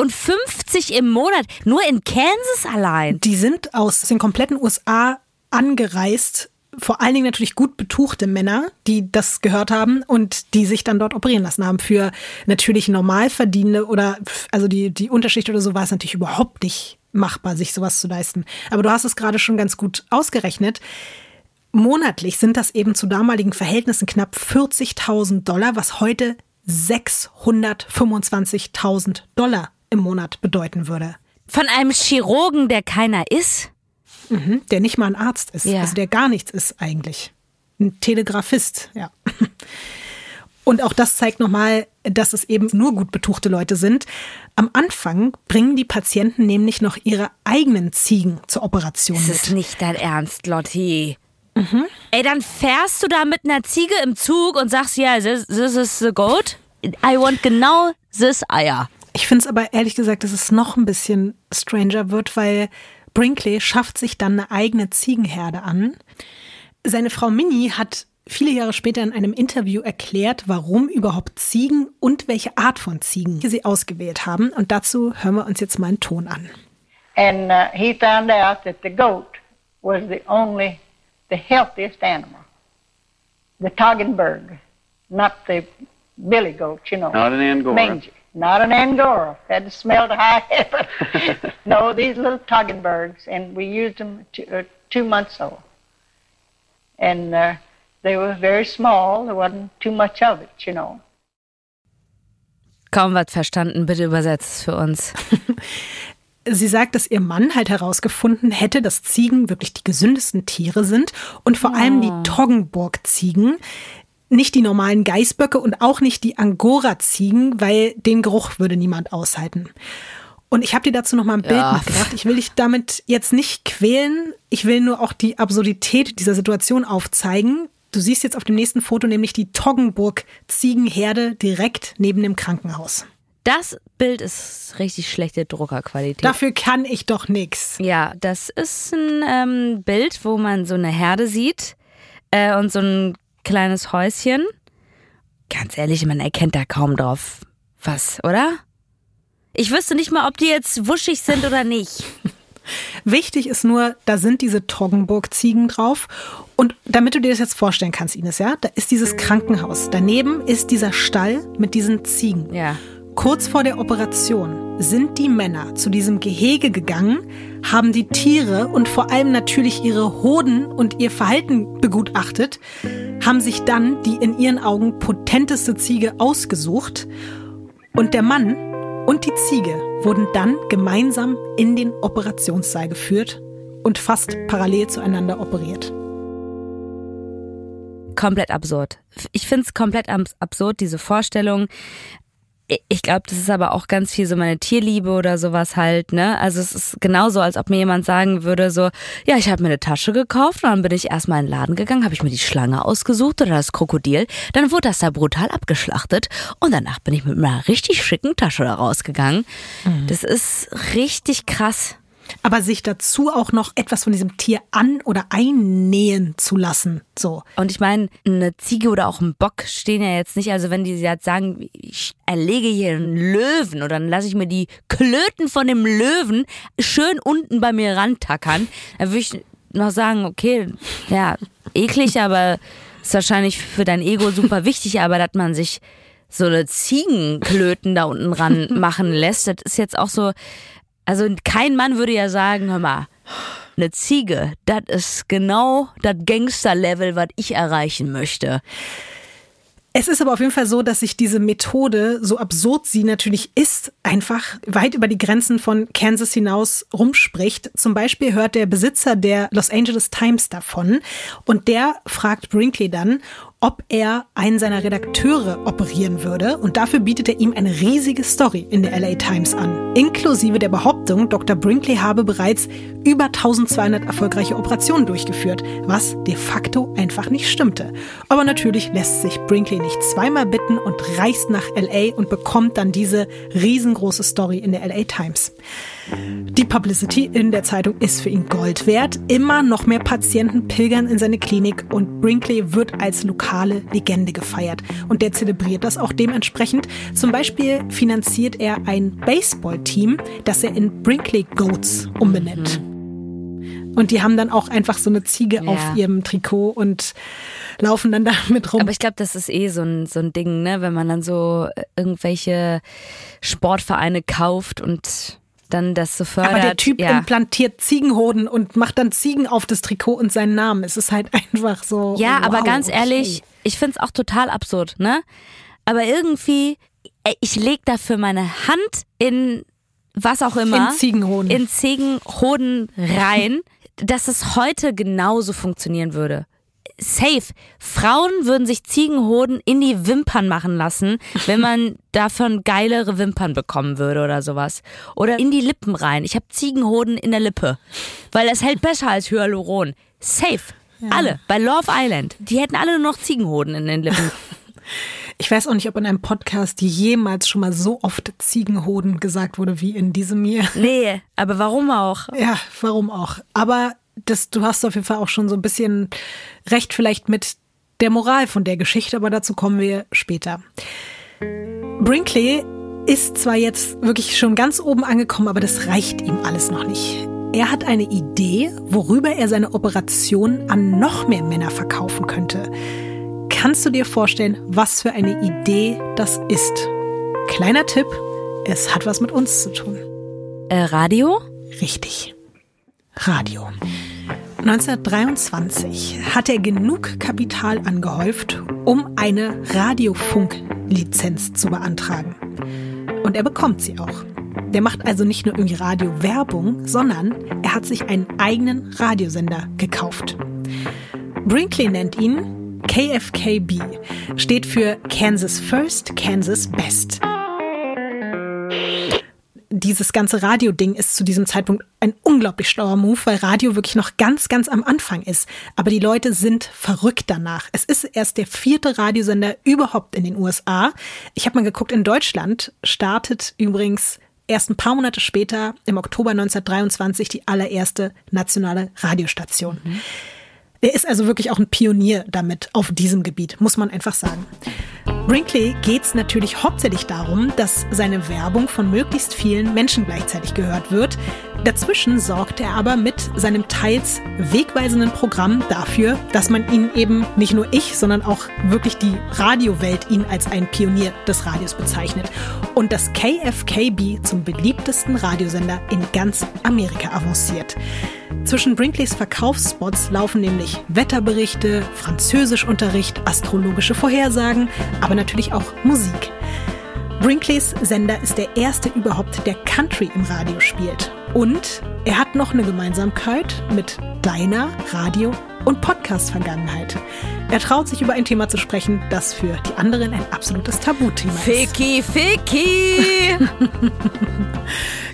Und 50 im Monat, nur in Kansas allein. Die sind aus den kompletten USA angereist vor allen Dingen natürlich gut betuchte Männer, die das gehört haben und die sich dann dort operieren lassen haben. Für natürlich Normalverdienende oder also die, die Unterschicht oder so war es natürlich überhaupt nicht machbar, sich sowas zu leisten. Aber du hast es gerade schon ganz gut ausgerechnet. Monatlich sind das eben zu damaligen Verhältnissen knapp 40.000 Dollar, was heute 625.000 Dollar im Monat bedeuten würde. Von einem Chirurgen, der keiner ist? Mhm, der nicht mal ein Arzt ist, ja. also der gar nichts ist eigentlich. Ein Telegrafist, ja. Und auch das zeigt nochmal, dass es eben nur gut betuchte Leute sind. Am Anfang bringen die Patienten nämlich noch ihre eigenen Ziegen zur Operation das mit. Das ist nicht dein Ernst, Lotti. Mhm. Ey, dann fährst du da mit einer Ziege im Zug und sagst, ja, yeah, this, this is the goat. I want genau this Eier. Ich finde es aber ehrlich gesagt, dass es noch ein bisschen stranger wird, weil Brinkley schafft sich dann eine eigene Ziegenherde an. Seine Frau Minnie hat viele Jahre später in einem Interview erklärt, warum überhaupt Ziegen und welche Art von Ziegen sie ausgewählt haben. Und dazu hören wir uns jetzt mal einen Ton an. And uh, he found out that the goat was the only, the healthiest animal. The Toggenburg, not the billy goat, you know. Not an Angora. Mangy. Not an Angora. Had to smell to high heaven. no, these little Toggenburgs, and we used them two, uh, two months old. And uh, they were very small. There wasn't too much of it, you know. Kaum was verstanden, bitte übersetzt es für uns. Sie sagt, dass ihr Mann halt herausgefunden hätte, dass Ziegen wirklich die gesündesten Tiere sind und vor oh. allem die oh. Toggenburg-Ziegen, nicht die normalen Geißböcke und auch nicht die Angora-Ziegen, weil den Geruch würde niemand aushalten. Und ich habe dir dazu noch mal ein Bild ja. mitgebracht. Ich will dich damit jetzt nicht quälen. Ich will nur auch die Absurdität dieser Situation aufzeigen. Du siehst jetzt auf dem nächsten Foto nämlich die Toggenburg-Ziegenherde direkt neben dem Krankenhaus. Das Bild ist richtig schlechte Druckerqualität. Dafür kann ich doch nichts. Ja, das ist ein ähm, Bild, wo man so eine Herde sieht äh, und so ein kleines Häuschen. Ganz ehrlich, man erkennt da kaum drauf was, oder? Ich wüsste nicht mal, ob die jetzt wuschig sind oder nicht. Wichtig ist nur, da sind diese Toggenburg-Ziegen drauf. Und damit du dir das jetzt vorstellen kannst, Ines, ja, da ist dieses Krankenhaus. Daneben ist dieser Stall mit diesen Ziegen. Ja. Kurz vor der Operation sind die Männer zu diesem Gehege gegangen, haben die Tiere und vor allem natürlich ihre Hoden und ihr Verhalten begutachtet, haben sich dann die in ihren Augen potenteste Ziege ausgesucht und der Mann und die Ziege wurden dann gemeinsam in den Operationssaal geführt und fast parallel zueinander operiert. Komplett absurd. Ich finde es komplett absurd, diese Vorstellung ich glaube, das ist aber auch ganz viel so meine Tierliebe oder sowas halt, ne? Also es ist genauso, als ob mir jemand sagen würde, so, ja, ich habe mir eine Tasche gekauft und dann bin ich erstmal in den Laden gegangen, habe ich mir die Schlange ausgesucht oder das Krokodil, dann wurde das da brutal abgeschlachtet und danach bin ich mit einer richtig schicken Tasche da rausgegangen. Mhm. Das ist richtig krass aber sich dazu auch noch etwas von diesem Tier an- oder einnähen zu lassen. So. Und ich meine, eine Ziege oder auch ein Bock stehen ja jetzt nicht, also wenn die jetzt sagen, ich erlege hier einen Löwen oder dann lasse ich mir die Klöten von dem Löwen schön unten bei mir rantackern, dann würde ich noch sagen, okay, ja, eklig, aber ist wahrscheinlich für dein Ego super wichtig, aber dass man sich so eine Ziegenklöten da unten ran machen lässt, das ist jetzt auch so, also kein Mann würde ja sagen, hör mal, eine Ziege, das ist genau das Gangster-Level, was ich erreichen möchte. Es ist aber auf jeden Fall so, dass sich diese Methode, so absurd sie natürlich ist, einfach weit über die Grenzen von Kansas hinaus rumspricht. Zum Beispiel hört der Besitzer der Los Angeles Times davon und der fragt Brinkley dann, ob er einen seiner Redakteure operieren würde und dafür bietet er ihm eine riesige Story in der LA Times an, inklusive der Behauptung, Dr. Brinkley habe bereits über 1200 erfolgreiche Operationen durchgeführt, was de facto einfach nicht stimmte. Aber natürlich lässt sich Brinkley nicht zweimal bitten und reist nach LA und bekommt dann diese riesengroße Story in der LA Times. Die Publicity in der Zeitung ist für ihn Gold wert. Immer noch mehr Patienten pilgern in seine Klinik und Brinkley wird als lokale Legende gefeiert. Und der zelebriert das auch dementsprechend. Zum Beispiel finanziert er ein Baseballteam, das er in Brinkley Goats umbenennt. Und die haben dann auch einfach so eine Ziege Ja. auf ihrem Trikot und laufen dann damit rum. Aber ich glaube, das ist eh so ein, so ein Ding, ne? Wenn man dann so äh, irgendwelche Sportvereine kauft und dann das so fördert. Aber der Typ ja. implantiert Ziegenhoden und macht dann Ziegen auf das Trikot und seinen Namen. Es ist halt einfach so. Ja, wow, aber ganz okay. ehrlich, ich find's auch total absurd, ne? Aber irgendwie, ey, ich leg dafür meine Hand in was auch immer. In Ziegenhoden. In Ziegenhoden rein, dass es heute genauso funktionieren würde. Safe. Frauen würden sich Ziegenhoden in die Wimpern machen lassen, wenn man davon geilere Wimpern bekommen würde oder sowas. Oder in die Lippen rein. Ich habe Ziegenhoden in der Lippe. Weil das hält besser als Hyaluron. Safe. Alle. Bei Love Island. Die hätten alle nur noch Ziegenhoden in den Lippen. Ich weiß auch nicht, ob in einem Podcast jemals schon mal so oft Ziegenhoden gesagt wurde wie in diesem hier. Nee, aber warum auch? Ja, warum auch? Aber das, du hast auf jeden Fall auch schon so ein bisschen recht vielleicht mit der Moral von der Geschichte, aber dazu kommen wir später. Brinkley ist zwar jetzt wirklich schon ganz oben angekommen, aber das reicht ihm alles noch nicht. Er hat eine Idee, worüber er seine Operation an noch mehr Männer verkaufen könnte. Kannst du dir vorstellen, was für eine Idee das ist? Kleiner Tipp, es hat was mit uns zu tun. Äh, Radio? Richtig. Radio. 1923 hat er genug Kapital angehäuft, um eine Radiofunklizenz zu beantragen. Und er bekommt sie auch. Der macht also nicht nur irgendwie Radiowerbung, sondern er hat sich einen eigenen Radiosender gekauft. Brinkley nennt ihn KFKB, steht für Kansas First, Kansas Best dieses ganze Radio-Ding ist zu diesem Zeitpunkt ein unglaublich schlauer Move, weil Radio wirklich noch ganz, ganz am Anfang ist. Aber die Leute sind verrückt danach. Es ist erst der vierte Radiosender überhaupt in den USA. Ich habe mal geguckt, in Deutschland startet übrigens erst ein paar Monate später, im Oktober 1923, die allererste nationale Radiostation. Er ist also wirklich auch ein Pionier damit auf diesem Gebiet, muss man einfach sagen. Brinkley geht es natürlich hauptsächlich darum, dass seine Werbung von möglichst vielen Menschen gleichzeitig gehört wird. Dazwischen sorgt er aber mit seinem teils wegweisenden Programm dafür, dass man ihn eben nicht nur ich, sondern auch wirklich die Radiowelt ihn als einen Pionier des Radios bezeichnet und das KFKB zum beliebtesten Radiosender in ganz Amerika avanciert. Zwischen Brinkleys Verkaufsspots laufen nämlich Wetterberichte, Französischunterricht, astrologische Vorhersagen, aber natürlich auch Musik. Brinkleys Sender ist der erste überhaupt, der Country im Radio spielt. Und er hat noch eine Gemeinsamkeit mit deiner Radio- und Podcast-Vergangenheit. Er traut sich über ein Thema zu sprechen, das für die anderen ein absolutes Tabuthema ist. Ficky, Ficky!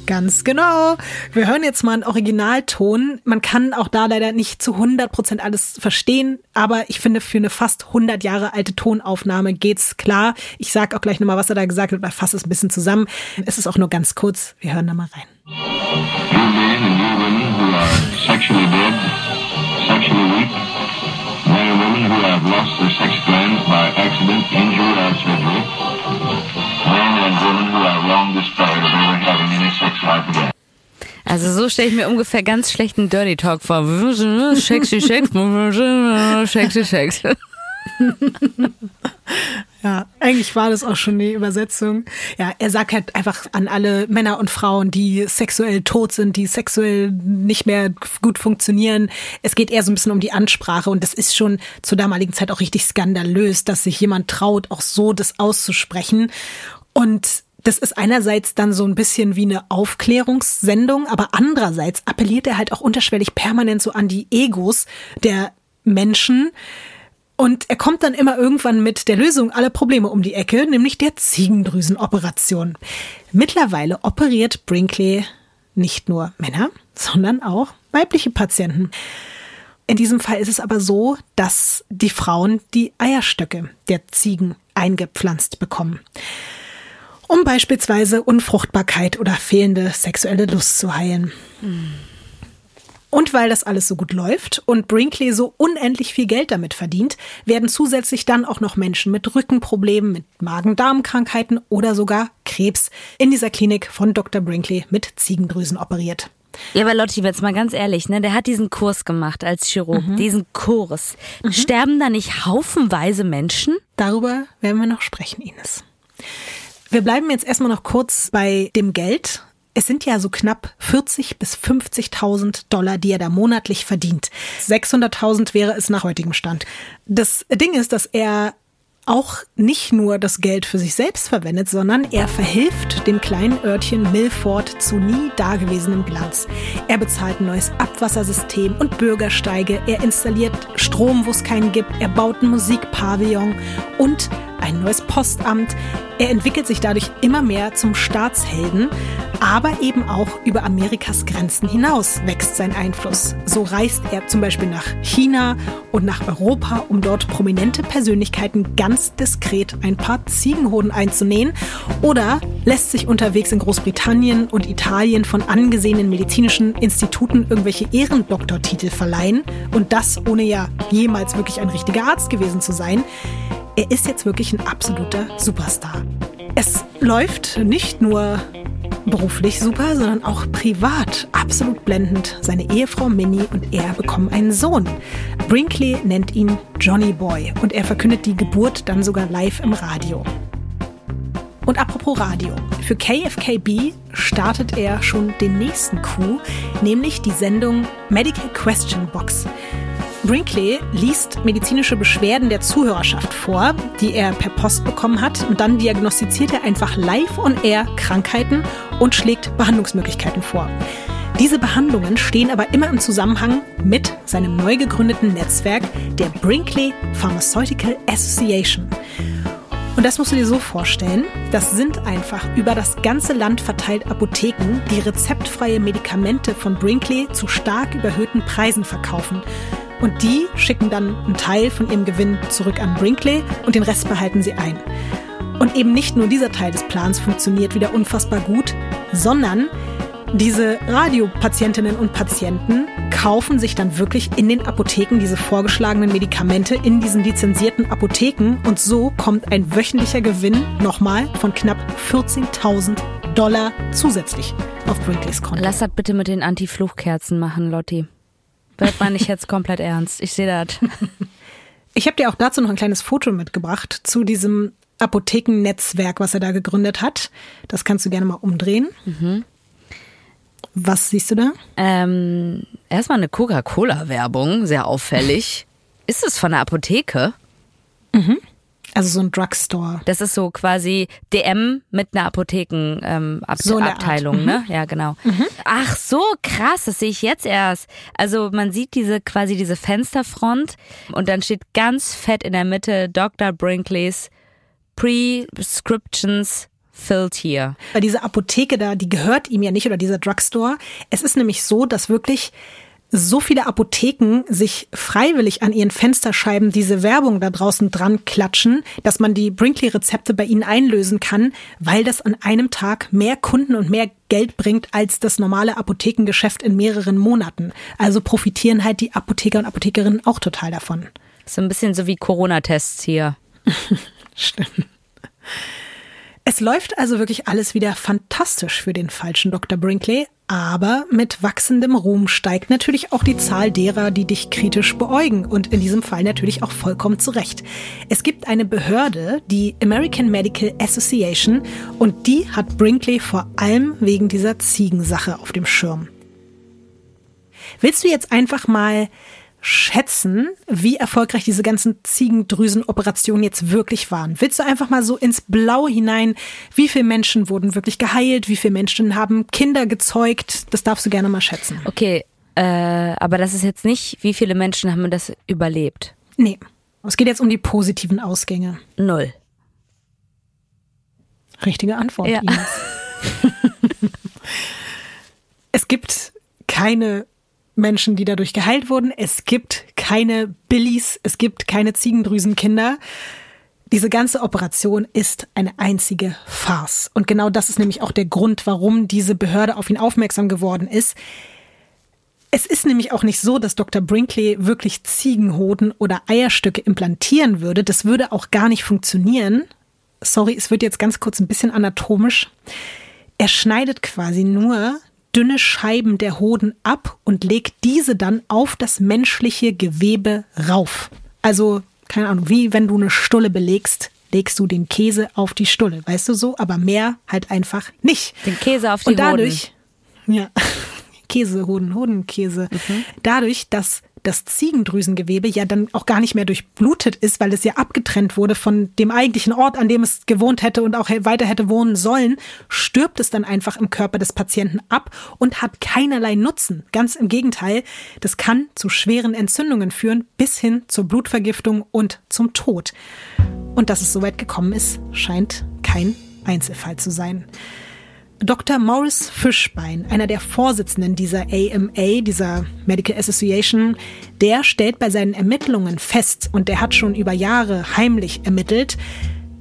Ganz genau. Wir hören jetzt mal einen Originalton. Man kann auch da leider nicht zu 100% alles verstehen, aber ich finde, für eine fast 100 Jahre alte Tonaufnahme geht's klar. Ich sag auch gleich nochmal, was er da gesagt hat, oder fasse es ein bisschen zusammen. Es ist auch nur ganz kurz. Wir hören da mal rein. Sexually dead, sexually weak, men and women who have lost their sex glands by accident, injury, or surgery, Also so stelle ich mir ungefähr ganz schlechten Dirty Talk vor. Sexy Sex, sexy Sex. Ja, eigentlich war das auch schon die Übersetzung. Ja, er sagt halt einfach an alle Männer und Frauen, die sexuell tot sind, die sexuell nicht mehr gut funktionieren. Es geht eher so ein bisschen um die Ansprache und das ist schon zur damaligen Zeit auch richtig skandalös, dass sich jemand traut, auch so das auszusprechen. Und das ist einerseits dann so ein bisschen wie eine Aufklärungssendung, aber andererseits appelliert er halt auch unterschwellig permanent so an die Egos der Menschen. Und er kommt dann immer irgendwann mit der Lösung aller Probleme um die Ecke, nämlich der Ziegendrüsenoperation. Mittlerweile operiert Brinkley nicht nur Männer, sondern auch weibliche Patienten. In diesem Fall ist es aber so, dass die Frauen die Eierstöcke der Ziegen eingepflanzt bekommen, um beispielsweise Unfruchtbarkeit oder fehlende sexuelle Lust zu heilen. Und weil das alles so gut läuft und Brinkley so unendlich viel Geld damit verdient, werden zusätzlich dann auch noch Menschen mit Rückenproblemen, mit Magen-Darm-Krankheiten oder sogar Krebs in dieser Klinik von Dr. Brinkley mit Ziegendrüsen operiert. Ja, aber Lotti, jetzt mal ganz ehrlich, ne, der hat diesen Kurs gemacht als Chirurg, mhm. diesen Kurs. Mhm. Sterben da nicht haufenweise Menschen? Darüber werden wir noch sprechen, Ines. Wir bleiben jetzt erstmal noch kurz bei dem Geld. Es sind ja so knapp 40 bis 50.000 Dollar, die er da monatlich verdient. 600.000 wäre es nach heutigem Stand. Das Ding ist, dass er auch nicht nur das Geld für sich selbst verwendet, sondern er verhilft dem kleinen Örtchen Milford zu nie dagewesenem Glanz. Er bezahlt ein neues Abwassersystem und Bürgersteige, er installiert Strom, wo es keinen gibt, er baut ein Musikpavillon und ein neues Postamt. Er entwickelt sich dadurch immer mehr zum Staatshelden, aber eben auch über Amerikas Grenzen hinaus wächst sein Einfluss. So reist er zum Beispiel nach China und nach Europa, um dort prominente Persönlichkeiten ganz diskret ein paar Ziegenhoden einzunähen oder lässt sich unterwegs in Großbritannien und Italien von angesehenen medizinischen Instituten irgendwelche Ehrendoktortitel verleihen und das ohne ja jemals wirklich ein richtiger Arzt gewesen zu sein. Er ist jetzt wirklich ein absoluter Superstar. Es läuft nicht nur beruflich super, sondern auch privat absolut blendend. Seine Ehefrau Minnie und er bekommen einen Sohn. Brinkley nennt ihn Johnny Boy und er verkündet die Geburt dann sogar live im Radio. Und apropos Radio. Für KFKB startet er schon den nächsten Coup, nämlich die Sendung Medical Question Box. Brinkley liest medizinische Beschwerden der Zuhörerschaft vor, die er per Post bekommen hat, und dann diagnostiziert er einfach live on air Krankheiten und schlägt Behandlungsmöglichkeiten vor. Diese Behandlungen stehen aber immer im Zusammenhang mit seinem neu gegründeten Netzwerk der Brinkley Pharmaceutical Association. Und das musst du dir so vorstellen, das sind einfach über das ganze Land verteilt Apotheken, die rezeptfreie Medikamente von Brinkley zu stark überhöhten Preisen verkaufen. Und die schicken dann einen Teil von ihrem Gewinn zurück an Brinkley und den Rest behalten sie ein. Und eben nicht nur dieser Teil des Plans funktioniert wieder unfassbar gut, sondern diese Radiopatientinnen und Patienten kaufen sich dann wirklich in den Apotheken diese vorgeschlagenen Medikamente in diesen lizenzierten Apotheken und so kommt ein wöchentlicher Gewinn nochmal von knapp 14.000 Dollar zusätzlich auf Brinkleys Konto. Lass das bitte mit den Anti-Fluchkerzen machen, Lotti. Wird man nicht jetzt komplett ernst. Ich sehe das. Ich habe dir auch dazu noch ein kleines Foto mitgebracht zu diesem Apothekennetzwerk, was er da gegründet hat. Das kannst du gerne mal umdrehen. Mhm. Was siehst du da? Ähm, erstmal eine Coca-Cola-Werbung, sehr auffällig. Ist es von der Apotheke? Mhm. Also so ein Drugstore. Das ist so quasi DM mit einer Apothekenabteilung, ähm, so Abteilung, ne? Mhm. Ja, genau. Mhm. Ach so, krass, das sehe ich jetzt erst. Also man sieht diese quasi diese Fensterfront und dann steht ganz fett in der Mitte Dr. Brinkleys Prescriptions filled here. Weil diese Apotheke da, die gehört ihm ja nicht oder dieser Drugstore. Es ist nämlich so, dass wirklich so viele Apotheken sich freiwillig an ihren Fensterscheiben diese Werbung da draußen dran klatschen, dass man die Brinkley-Rezepte bei ihnen einlösen kann, weil das an einem Tag mehr Kunden und mehr Geld bringt als das normale Apothekengeschäft in mehreren Monaten. Also profitieren halt die Apotheker und Apothekerinnen auch total davon. So ein bisschen so wie Corona-Tests hier. Stimmt. Es läuft also wirklich alles wieder fantastisch für den falschen Dr. Brinkley, aber mit wachsendem Ruhm steigt natürlich auch die Zahl derer, die dich kritisch beäugen und in diesem Fall natürlich auch vollkommen zurecht. Es gibt eine Behörde, die American Medical Association, und die hat Brinkley vor allem wegen dieser Ziegensache auf dem Schirm. Willst du jetzt einfach mal schätzen, wie erfolgreich diese ganzen Ziegendrüsenoperationen jetzt wirklich waren? Willst du einfach mal so ins Blaue hinein, wie viele Menschen wurden wirklich geheilt, wie viele Menschen haben Kinder gezeugt? Das darfst du gerne mal schätzen. Okay, äh, aber das ist jetzt nicht, wie viele Menschen haben das überlebt? Nee. Es geht jetzt um die positiven Ausgänge. Null. Richtige Antwort. Ja. es gibt keine Menschen, die dadurch geheilt wurden. Es gibt keine Billies, es gibt keine Ziegendrüsenkinder. Diese ganze Operation ist eine einzige Farce. Und genau das ist nämlich auch der Grund, warum diese Behörde auf ihn aufmerksam geworden ist. Es ist nämlich auch nicht so, dass Dr. Brinkley wirklich Ziegenhoden oder Eierstöcke implantieren würde. Das würde auch gar nicht funktionieren. Sorry, es wird jetzt ganz kurz ein bisschen anatomisch. Er schneidet quasi nur dünne Scheiben der Hoden ab und legt diese dann auf das menschliche Gewebe rauf. Also, keine Ahnung, wie wenn du eine Stulle belegst, legst du den Käse auf die Stulle, weißt du so, aber mehr halt einfach nicht. Den Käse auf die Und dadurch, ja, Käse, Hoden, Hodenkäse. Mhm. Dadurch, dass das Ziegendrüsengewebe ja dann auch gar nicht mehr durchblutet ist, weil es ja abgetrennt wurde von dem eigentlichen Ort, an dem es gewohnt hätte und auch weiter hätte wohnen sollen, stirbt es dann einfach im Körper des Patienten ab und hat keinerlei Nutzen. Ganz im Gegenteil, das kann zu schweren Entzündungen führen, bis hin zur Blutvergiftung und zum Tod. Und dass es so weit gekommen ist, scheint kein Einzelfall zu sein. Dr. Morris Fischbein, einer der Vorsitzenden dieser AMA, dieser Medical Association, der stellt bei seinen Ermittlungen fest, und der hat schon über Jahre heimlich ermittelt,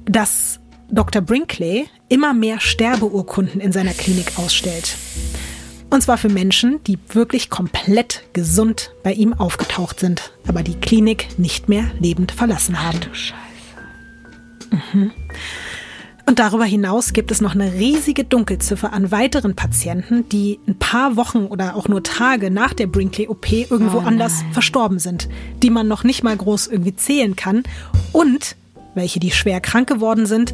dass Dr. Brinkley immer mehr Sterbeurkunden in seiner Klinik ausstellt. Und zwar für Menschen, die wirklich komplett gesund bei ihm aufgetaucht sind, aber die Klinik nicht mehr lebend verlassen haben. Du Scheiße. Und darüber hinaus gibt es noch eine riesige Dunkelziffer an weiteren Patienten, die ein paar Wochen oder auch nur Tage nach der Brinkley-OP irgendwo anders verstorben sind, die man noch nicht mal groß irgendwie zählen kann und welche, die schwer krank geworden sind.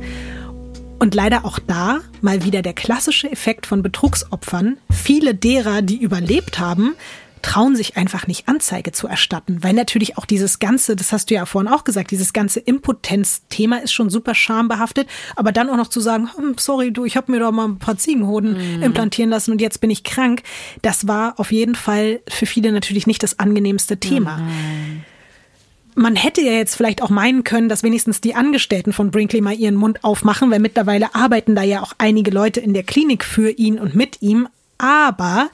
Und leider auch da mal wieder der klassische Effekt von Betrugsopfern. Viele derer, die überlebt haben, trauen sich einfach nicht Anzeige zu erstatten, weil natürlich auch dieses ganze, das hast du ja vorhin auch gesagt, dieses ganze Impotenz-Thema ist schon super schambehaftet, aber dann auch noch zu sagen, hm, sorry, du, ich habe mir doch mal ein paar Ziegenhoden implantieren lassen und jetzt bin ich krank, das war auf jeden Fall für viele natürlich nicht das angenehmste Thema. Man hätte ja jetzt vielleicht auch meinen können, dass wenigstens die Angestellten von Brinkley mal ihren Mund aufmachen, weil mittlerweile arbeiten da ja auch einige Leute in der Klinik für ihn und mit ihm. Aber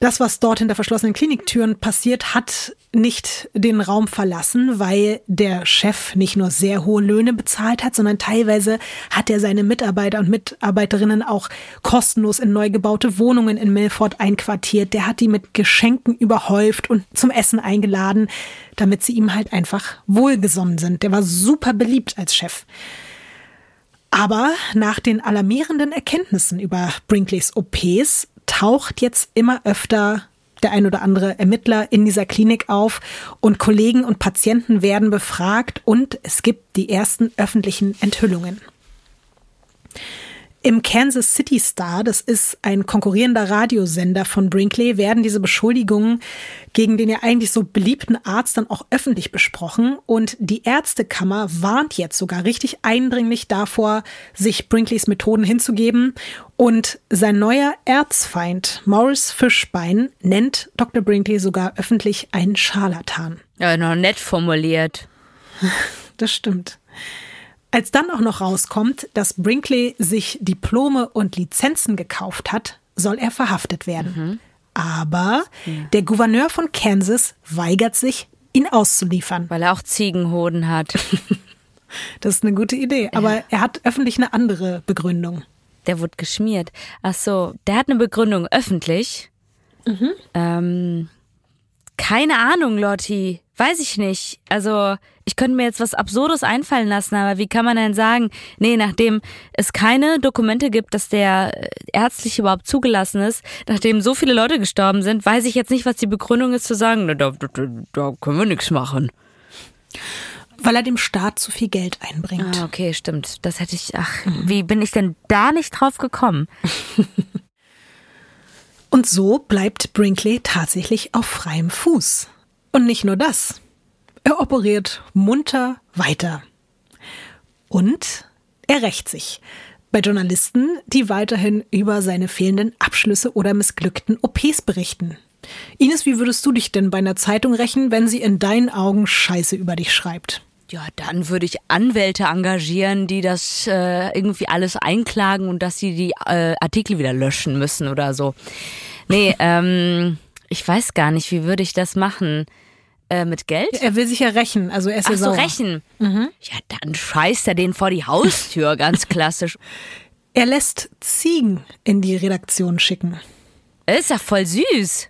das, was dort hinter verschlossenen Kliniktüren passiert, hat nicht den Raum verlassen, weil der Chef nicht nur sehr hohe Löhne bezahlt hat, sondern teilweise hat er seine Mitarbeiter und Mitarbeiterinnen auch kostenlos in neu gebaute Wohnungen in Milford einquartiert. Der hat die mit Geschenken überhäuft und zum Essen eingeladen, damit sie ihm halt einfach wohlgesonnen sind. Der war super beliebt als Chef. Aber nach den alarmierenden Erkenntnissen über Brinkleys OPs taucht jetzt immer öfter der ein oder andere Ermittler in dieser Klinik auf und Kollegen und Patienten werden befragt und es gibt die ersten öffentlichen Enthüllungen. Im Kansas City Star, das ist ein konkurrierender Radiosender von Brinkley, werden diese Beschuldigungen gegen den ja eigentlich so beliebten Arzt dann auch öffentlich besprochen. Und die Ärztekammer warnt jetzt sogar richtig eindringlich davor, sich Brinkleys Methoden hinzugeben. Und sein neuer Erzfeind, Morris Fischbein, nennt Dr. Brinkley sogar öffentlich einen Scharlatan. Ja, noch nett formuliert. Das stimmt. Als dann auch noch rauskommt, dass Brinkley sich Diplome und Lizenzen gekauft hat, soll er verhaftet werden. Aber der Gouverneur von Kansas weigert sich, ihn auszuliefern. Weil er auch Ziegenhoden hat. Das ist eine gute Idee. Aber er hat öffentlich eine andere Begründung. Der wurde geschmiert. Ach so, der hat eine Begründung öffentlich. Ähm, keine Ahnung, Lotti. Weiß ich nicht. Also, ich könnte mir jetzt was Absurdes einfallen lassen, aber wie kann man denn sagen, nee, nachdem es keine Dokumente gibt, dass der äh, ärztlich überhaupt zugelassen ist, nachdem so viele Leute gestorben sind, weiß ich jetzt nicht, was die Begründung ist zu sagen, da, da, da können wir nichts machen. Weil er dem Staat zu viel Geld einbringt. Ah, okay, stimmt. Das hätte ich, ach, wie bin ich denn da nicht drauf gekommen? Und so bleibt Brinkley tatsächlich auf freiem Fuß. Und nicht nur das. Er operiert munter weiter. Und er rächt sich. Bei Journalisten, die weiterhin über seine fehlenden Abschlüsse oder missglückten OPs berichten. Ines, wie würdest du dich denn bei einer Zeitung rächen, wenn sie in deinen Augen Scheiße über dich schreibt? Ja, dann würde ich Anwälte engagieren, die das äh, irgendwie alles einklagen und dass sie die äh, Artikel wieder löschen müssen oder so. Nee, ähm, ich weiß gar nicht, wie würde ich das machen? Äh, mit Geld? Er will sich ja rächen, also er ist Ach ja so, sauer. rächen. Ja, dann scheißt er den vor die Haustür, ganz klassisch. Er lässt Ziegen in die Redaktion schicken. Ist ja voll süß.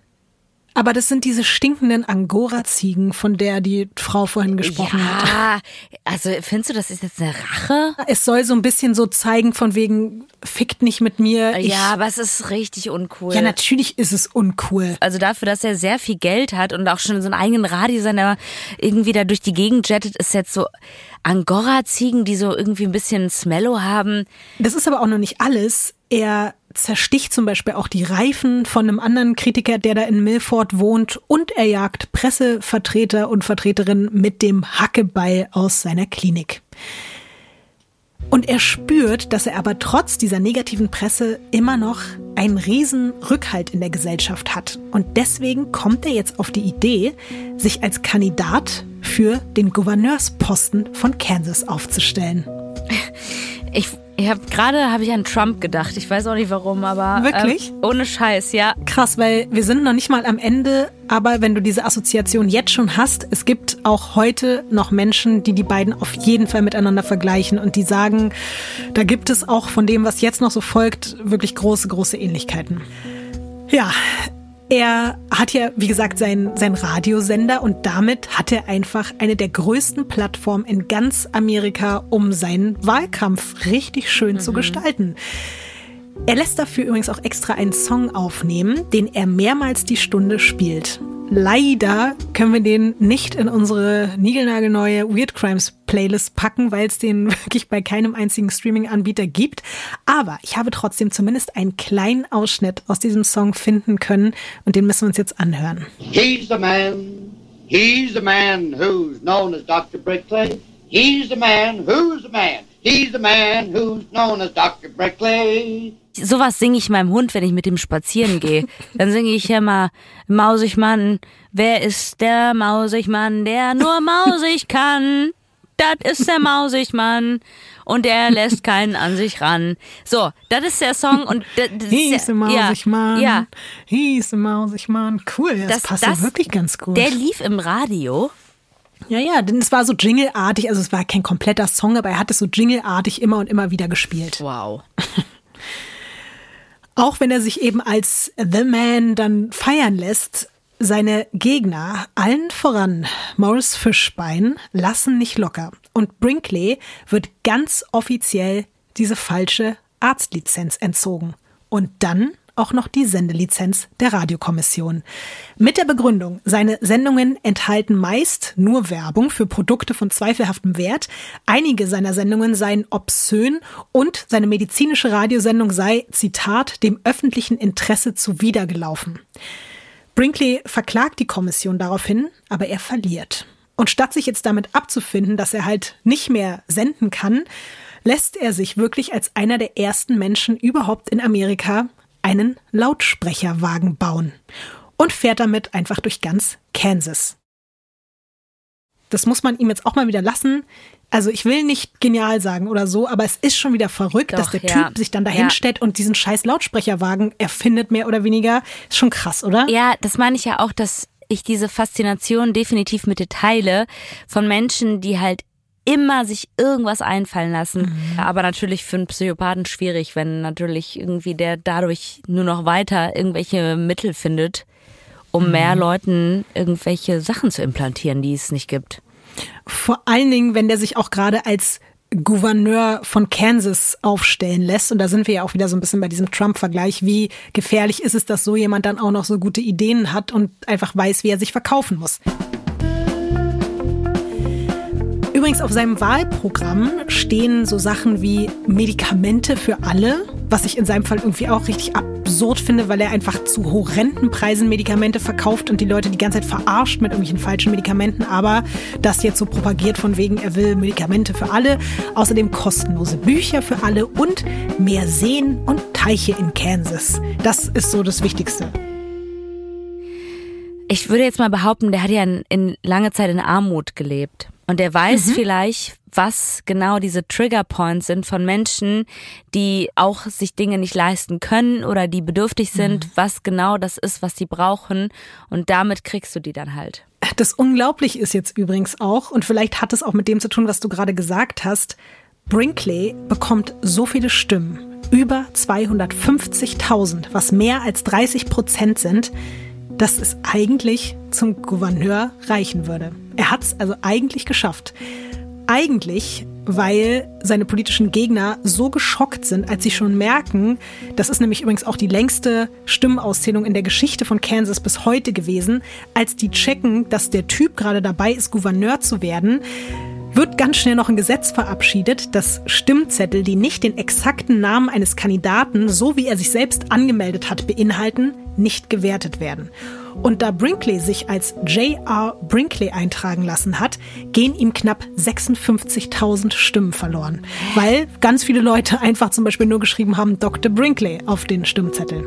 Aber das sind diese stinkenden Angora-Ziegen, von der die Frau vorhin gesprochen hat. Ja, also findest du, das ist jetzt eine Rache? Es soll so ein bisschen so zeigen, von wegen, fickt nicht mit mir. Ich, ja, aber es ist richtig uncool. ja, natürlich ist es uncool. also dafür, dass er sehr viel Geld hat und auch schon so einen eigenen Radiosender irgendwie da durch die Gegend jettet, ist jetzt so Angora-Ziegen, die so irgendwie ein bisschen Smello haben. Das ist aber auch noch nicht alles. Er zersticht zum Beispiel auch die Reifen von einem anderen Kritiker, der da in Milford wohnt, und er jagt Pressevertreter und Vertreterinnen mit dem Hackebeil aus seiner Klinik. Und er spürt, dass er aber trotz dieser negativen Presse immer noch einen riesen Rückhalt in der Gesellschaft hat. Und deswegen kommt er jetzt auf die Idee, sich als Kandidat für den Gouverneursposten von Kansas aufzustellen. Ich, ich habe gerade habe ich an Trump gedacht. Ich weiß auch nicht warum, aber Wirklich? Ähm, ohne Scheiß, ja. Krass, weil wir sind noch nicht mal am Ende, aber wenn du diese Assoziation jetzt schon hast, es gibt auch heute noch Menschen, die die beiden auf jeden Fall miteinander vergleichen und die sagen, da gibt es auch von dem, was jetzt noch so folgt, wirklich große, große Ähnlichkeiten. Ja, er hat ja, wie gesagt, seinen sein Radiosender und damit hat er einfach eine der größten Plattformen in ganz Amerika, um seinen Wahlkampf richtig schön zu gestalten. Er lässt dafür übrigens auch extra einen Song aufnehmen, den er mehrmals die Stunde spielt. Leider können wir den nicht in unsere niegelnagelneue Weird Crimes Playlist packen, weil es den wirklich bei keinem einzigen Streaming-Anbieter gibt. Aber ich habe trotzdem zumindest einen kleinen Ausschnitt aus diesem Song finden können und den müssen wir uns jetzt anhören. He's the man. He's the man who's known as Dr. Brickley. He's the man who's the man. He's the man who's known as Dr. Brickley. Sowas singe ich meinem Hund, wenn ich mit ihm spazieren gehe. Dann singe ich ja mal Mausigmann. Wer ist der Mausigmann, der nur mausig kann? Das ist der Mausigmann. Und der lässt keinen an sich ran. So, das ist der Song und a Mausigmann. Ja, He's a Mausigmann. Cool, das, Das- passt das- ja wirklich ganz gut. der lief im Radio. Ja, ja, denn es war so jingleartig, also es war kein kompletter Song, aber er hat es so jingleartig immer und immer wieder gespielt. Wow. Auch wenn er sich eben als The Man dann feiern lässt, seine Gegner, allen voran Morris Fischbein, lassen nicht locker. Und Brinkley wird ganz offiziell diese falsche Arztlizenz entzogen. Und dann auch noch die Sendelizenz der Radiokommission. Mit der Begründung, seine Sendungen enthalten meist nur Werbung für Produkte von zweifelhaftem Wert, einige seiner Sendungen seien obszön und seine medizinische Radiosendung sei, Zitat, dem öffentlichen Interesse zuwidergelaufen. Brinkley verklagt die Kommission daraufhin, aber er verliert. Und statt sich jetzt damit abzufinden, dass er halt nicht mehr senden kann, lässt er sich wirklich als einer der ersten Menschen überhaupt in Amerika einen Lautsprecherwagen bauen und fährt damit einfach durch ganz Kansas. Das muss man ihm jetzt auch mal wieder lassen. Also ich will nicht genial sagen oder so, aber es ist schon wieder verrückt, Doch, dass der ja. Typ sich dann dahin stellt und diesen scheiß Lautsprecherwagen erfindet, mehr oder weniger. Ist schon krass, oder? Ja, das meine ich ja auch, dass ich diese Faszination definitiv mit dir teile von Menschen, die halt immer sich irgendwas einfallen lassen. Aber natürlich für einen Psychopathen schwierig, wenn natürlich irgendwie der dadurch nur noch weiter irgendwelche Mittel findet, um mehr Leuten irgendwelche Sachen zu implantieren, die es nicht gibt. Vor allen Dingen, wenn der sich auch gerade als Gouverneur von Kansas aufstellen lässt. Und da sind wir ja auch wieder so ein bisschen bei diesem Trump-Vergleich. Wie gefährlich ist es, dass so jemand dann auch noch so gute Ideen hat und einfach weiß, wie er sich verkaufen muss. Übrigens auf seinem Wahlprogramm stehen so Sachen wie Medikamente für alle, was ich in seinem Fall irgendwie auch richtig absurd finde, weil er einfach zu horrenden Preisen Medikamente verkauft und die Leute die ganze Zeit verarscht mit irgendwelchen falschen Medikamenten, aber das jetzt so propagiert von wegen, er will Medikamente für alle, außerdem kostenlose Bücher für alle und mehr Seen und Teiche in Kansas. Das ist so das Wichtigste. Ich würde jetzt mal behaupten, der hat ja in, in lange Zeit in Armut gelebt. Und der weiß vielleicht, was genau diese Trigger Points sind von Menschen, die auch sich Dinge nicht leisten können oder die bedürftig sind, was genau das ist, was sie brauchen. Und damit kriegst du die dann halt. Das unglaublich ist jetzt übrigens auch, und vielleicht hat es auch mit dem zu tun, was du gerade gesagt hast, Brinkley bekommt so viele Stimmen, über 250.000, was mehr als 30 Prozent sind, dass es eigentlich zum Gouverneur reichen würde. Er hat es also eigentlich geschafft. Eigentlich, weil seine politischen Gegner so geschockt sind, als sie schon merken, das ist nämlich übrigens auch die längste Stimmenauszählung in der Geschichte von Kansas bis heute gewesen, als die checken, dass der Typ gerade dabei ist, Gouverneur zu werden, wird ganz schnell noch ein Gesetz verabschiedet, dass Stimmzettel, die nicht den exakten Namen eines Kandidaten, so wie er sich selbst angemeldet hat, beinhalten, nicht gewertet werden. Und da Brinkley sich als J.R. Brinkley eintragen lassen hat, gehen ihm knapp 56.000 Stimmen verloren. Weil ganz viele Leute einfach zum Beispiel nur geschrieben haben Dr. Brinkley auf den Stimmzettel.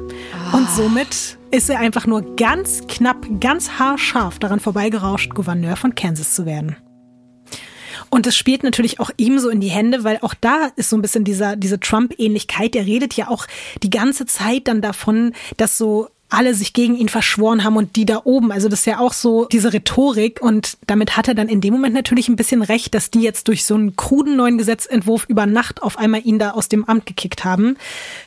Und somit ist er einfach nur ganz knapp, ganz haarscharf daran vorbeigerauscht, Gouverneur von Kansas zu werden. Und es spielt natürlich auch ihm so in die Hände, weil auch da ist so ein bisschen dieser, diese Trump-Ähnlichkeit. Der redet ja auch die ganze Zeit dann davon, dass so alle sich gegen ihn verschworen haben und die da oben. Also das ist ja auch so diese Rhetorik und damit hat er dann in dem Moment natürlich ein bisschen recht, dass die jetzt durch so einen kruden neuen Gesetzentwurf über Nacht auf einmal ihn da aus dem Amt gekickt haben.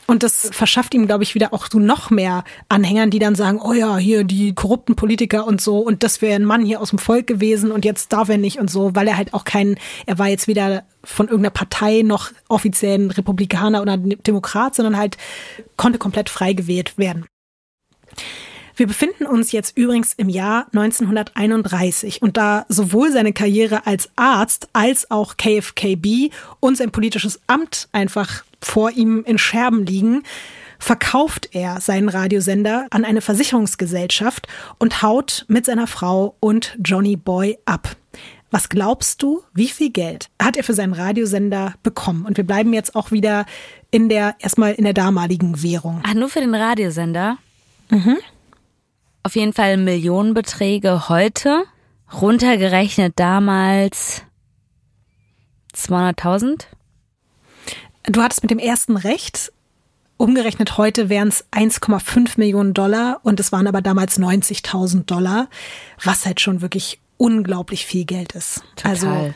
Und das verschafft ihm, glaube ich, wieder auch so noch mehr Anhängern, die dann sagen, oh ja, hier die korrupten Politiker und so und das wäre ein Mann hier aus dem Volk gewesen und jetzt darf er nicht und so, weil er halt auch kein, er war jetzt weder von irgendeiner Partei noch offiziellen Republikaner oder Demokrat, sondern halt konnte komplett frei gewählt werden. Wir befinden uns jetzt übrigens im Jahr 1931 und da sowohl seine Karriere als Arzt als auch KFKB und sein politisches Amt einfach vor ihm in Scherben liegen, verkauft er seinen Radiosender an eine Versicherungsgesellschaft und haut mit seiner Frau und Johnny Boy ab. Was glaubst du, wie viel Geld hat er für seinen Radiosender bekommen? Und wir bleiben jetzt auch wieder in der, erstmal in der damaligen Währung. Ach, nur für den Radiosender? Mhm. Auf jeden Fall Millionenbeträge heute. Runtergerechnet damals 200.000. Du hattest mit dem ersten recht. Umgerechnet heute wären es 1,5 Millionen Dollar und es waren aber damals 90.000 Dollar, was halt schon wirklich unglaublich viel Geld ist. Total. Also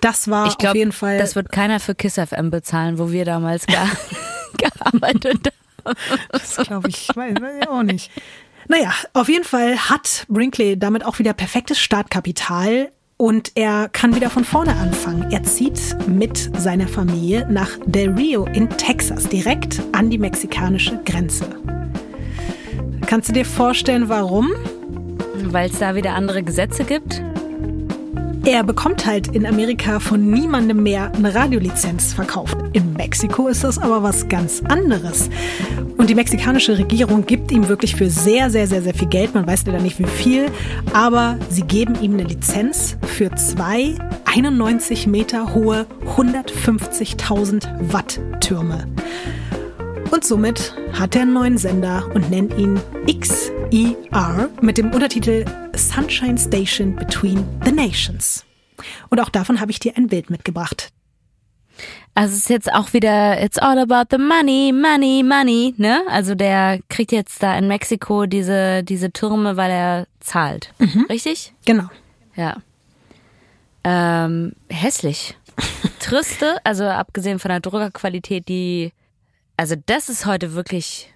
das war glaub, auf jeden Fall. Das wird keiner für Kiss FM bezahlen, wo wir damals gearbeitet haben. Das glaube ich, weiß ich auch nicht. Naja, auf jeden Fall hat Brinkley damit auch wieder perfektes Startkapital und er kann wieder von vorne anfangen. Er zieht mit seiner Familie nach Del Rio in Texas, direkt an die mexikanische Grenze. Kannst du dir vorstellen, warum? Weil es da wieder andere Gesetze gibt? Er bekommt halt in Amerika von niemandem mehr eine Radiolizenz verkauft. In Mexiko ist das aber was ganz anderes. Und die mexikanische Regierung gibt ihm wirklich für sehr, sehr, sehr, sehr viel Geld. Man weiß leider nicht wie viel. Aber sie geben ihm eine Lizenz für zwei 91 Meter hohe 150.000 Watt Türme. Und somit hat er einen neuen Sender und nennt ihn XER mit dem Untertitel Sunshine Station Between the Nations. Und auch davon habe ich dir ein Bild mitgebracht. Also es ist jetzt auch wieder, it's all about the money, money, money, ne? Also der kriegt jetzt da in Mexiko diese, diese Türme, weil er zahlt. Mhm. Richtig? Genau. Ja. Ähm, hässlich. Triste, also abgesehen von der Druckerqualität, die also das ist heute wirklich.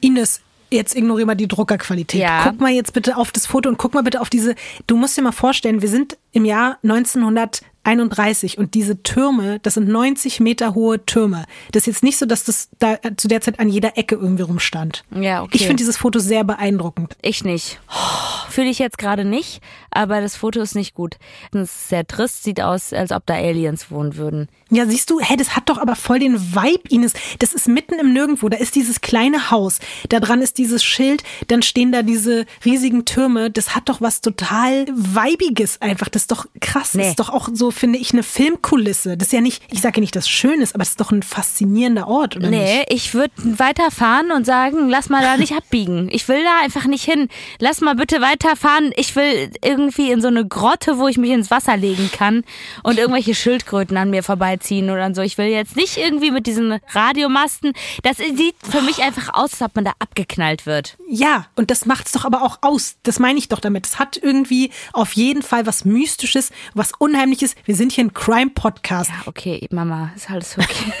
Ines, jetzt ignoriere mal die Druckerqualität. Ja. Guck mal jetzt bitte auf das Foto und guck mal bitte auf diese. Du musst dir mal vorstellen, wir sind im Jahr 1900 31 und diese Türme, das sind 90 Meter hohe Türme. Das ist jetzt nicht so, dass das da zu der Zeit an jeder Ecke irgendwie rumstand. Ja, okay. Ich finde dieses Foto sehr beeindruckend. Ich nicht. Oh, Fühle ich jetzt gerade nicht, aber das Foto ist nicht gut. Es ist sehr trist, sieht aus, als ob da Aliens wohnen würden. Ja, siehst du, hä, das hat doch aber voll den Vibe, Ines. Das ist mitten im Nirgendwo. Da ist dieses kleine Haus, da dran ist dieses Schild, dann stehen da diese riesigen Türme. Das hat doch was total Weibiges einfach. Das ist doch krass. Nee. Das ist doch auch so finde ich, eine Filmkulisse. Das ist ja nicht, ich sage ja nicht, dass es schön ist, aber es ist doch ein faszinierender Ort, oder nee, nicht? ich würde weiterfahren und sagen, lass mal da nicht abbiegen. Ich will da einfach nicht hin. Lass mal bitte weiterfahren. Ich will irgendwie in so eine Grotte, wo ich mich ins Wasser legen kann und irgendwelche Schildkröten an mir vorbeiziehen oder so. Ich will jetzt nicht irgendwie mit diesen Radiomasten. Das sieht für mich einfach aus, als ob man da abgeknallt wird. Ja, und das macht es doch aber auch aus. Das meine ich doch damit. Es hat irgendwie auf jeden Fall was Mystisches, was Unheimliches. Wir sind hier ein Crime-Podcast. Ja, okay, Mama, ist alles okay.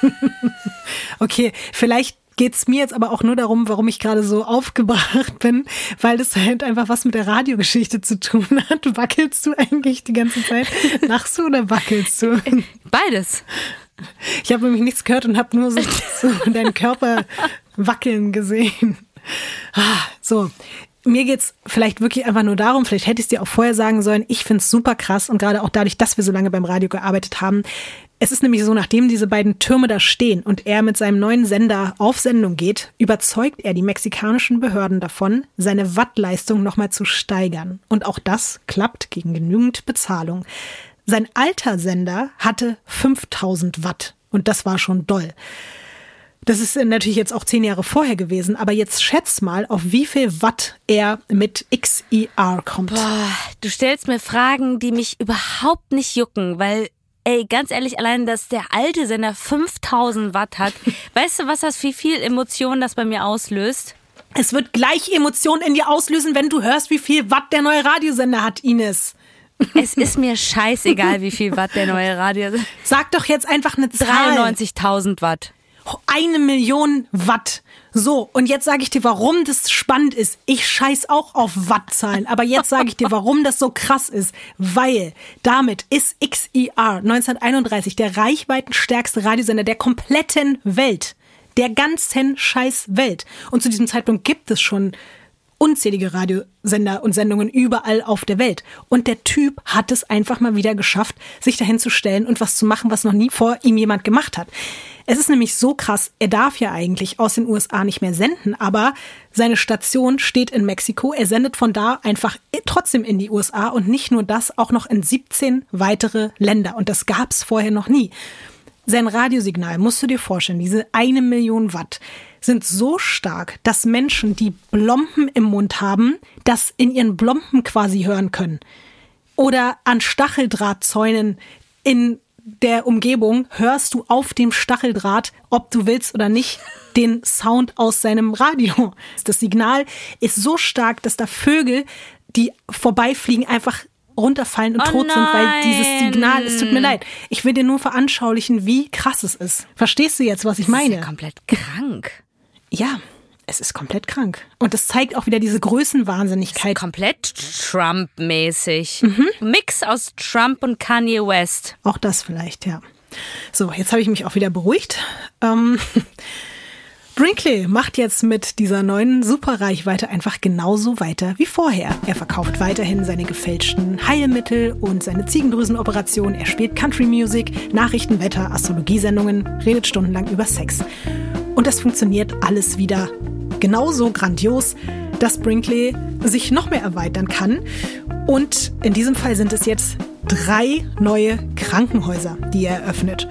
okay, vielleicht geht's mir jetzt aber auch nur darum, warum ich gerade so aufgebracht bin, weil das halt einfach was mit der Radiogeschichte zu tun hat. Wackelst du eigentlich die ganze Zeit? Lachst du oder wackelst du? Beides. Ich habe nämlich nichts gehört und habe nur so, so deinen Körper wackeln gesehen. Ah, So, mir geht's vielleicht wirklich einfach nur darum, vielleicht hätte ich es dir auch vorher sagen sollen, ich find's super krass und gerade auch dadurch, dass wir so lange beim Radio gearbeitet haben. Es ist nämlich so, nachdem diese beiden Türme da stehen und er mit seinem neuen Sender auf Sendung geht, überzeugt er die mexikanischen Behörden davon, seine Wattleistung nochmal zu steigern. Und auch das klappt gegen genügend Bezahlung. Sein alter Sender hatte 5000 Watt und das war schon doll. Das ist natürlich jetzt auch zehn Jahre vorher gewesen, aber jetzt schätz mal, auf wie viel Watt er mit XER kommt. Boah, du stellst mir Fragen, die mich überhaupt nicht jucken, weil, ey, ganz ehrlich, allein, dass der alte Sender 5000 Watt hat, weißt du, was das, wie viel Emotionen das bei mir auslöst? Es wird gleich Emotionen in dir auslösen, wenn du hörst, wie viel Watt der neue Radiosender hat, Ines. Es ist mir scheißegal, wie viel Watt der neue Radio. Sag doch jetzt einfach eine Zahl. 93.000 Watt. Eine Million Watt. So, und jetzt sage ich dir, warum das spannend ist. Ich scheiß auch auf Wattzahlen, aber jetzt sage ich dir, warum das so krass ist. Weil damit ist XER 1931 der reichweitenstärkste Radiosender der kompletten Welt. Der ganzen scheiß Welt. Und zu diesem Zeitpunkt gibt es schon unzählige Radiosender und Sendungen überall auf der Welt. Und der Typ hat es einfach mal wieder geschafft, sich dahin zu stellen und was zu machen, was noch nie vor ihm jemand gemacht hat. Es ist nämlich so krass, er darf ja eigentlich aus den USA nicht mehr senden, aber seine Station steht in Mexiko. Er sendet von da einfach trotzdem in die USA und nicht nur das, auch noch in 17 weitere Länder. Und das gab's vorher noch nie. Sein Radiosignal, musst du dir vorstellen, diese eine Million Watt sind so stark, dass Menschen, die Blompen im Mund haben, das in ihren Blompen quasi hören können. Oder an Stacheldrahtzäunen in der Umgebung hörst du auf dem Stacheldraht, ob du willst oder nicht, den Sound aus seinem Radio. Das Signal ist so stark, dass da Vögel, die vorbeifliegen, einfach runterfallen und Oh tot sind, weil dieses nein. Signal, es tut mir leid. Ich will dir nur veranschaulichen, wie krass es ist. Verstehst du jetzt, was ich Das ist meine? ja komplett krank. Ja, es ist komplett krank. Und das zeigt auch wieder diese Größenwahnsinnigkeit. Komplett Trump-mäßig. Mhm. Mix aus Trump und Kanye West. Auch das vielleicht, ja. So, jetzt habe ich mich auch wieder beruhigt. Ähm, Brinkley macht jetzt mit dieser neuen Superreichweite einfach genauso weiter wie vorher. Er verkauft weiterhin seine gefälschten Heilmittel und seine Ziegendrüsenoperation. Er spielt Country Music, Nachrichten, Wetter, Astrologiesendungen, redet stundenlang über Sex. Und das funktioniert alles wieder genauso grandios, dass Brinkley sich noch mehr erweitern kann. Und in diesem Fall sind es jetzt drei neue Krankenhäuser, die er eröffnet.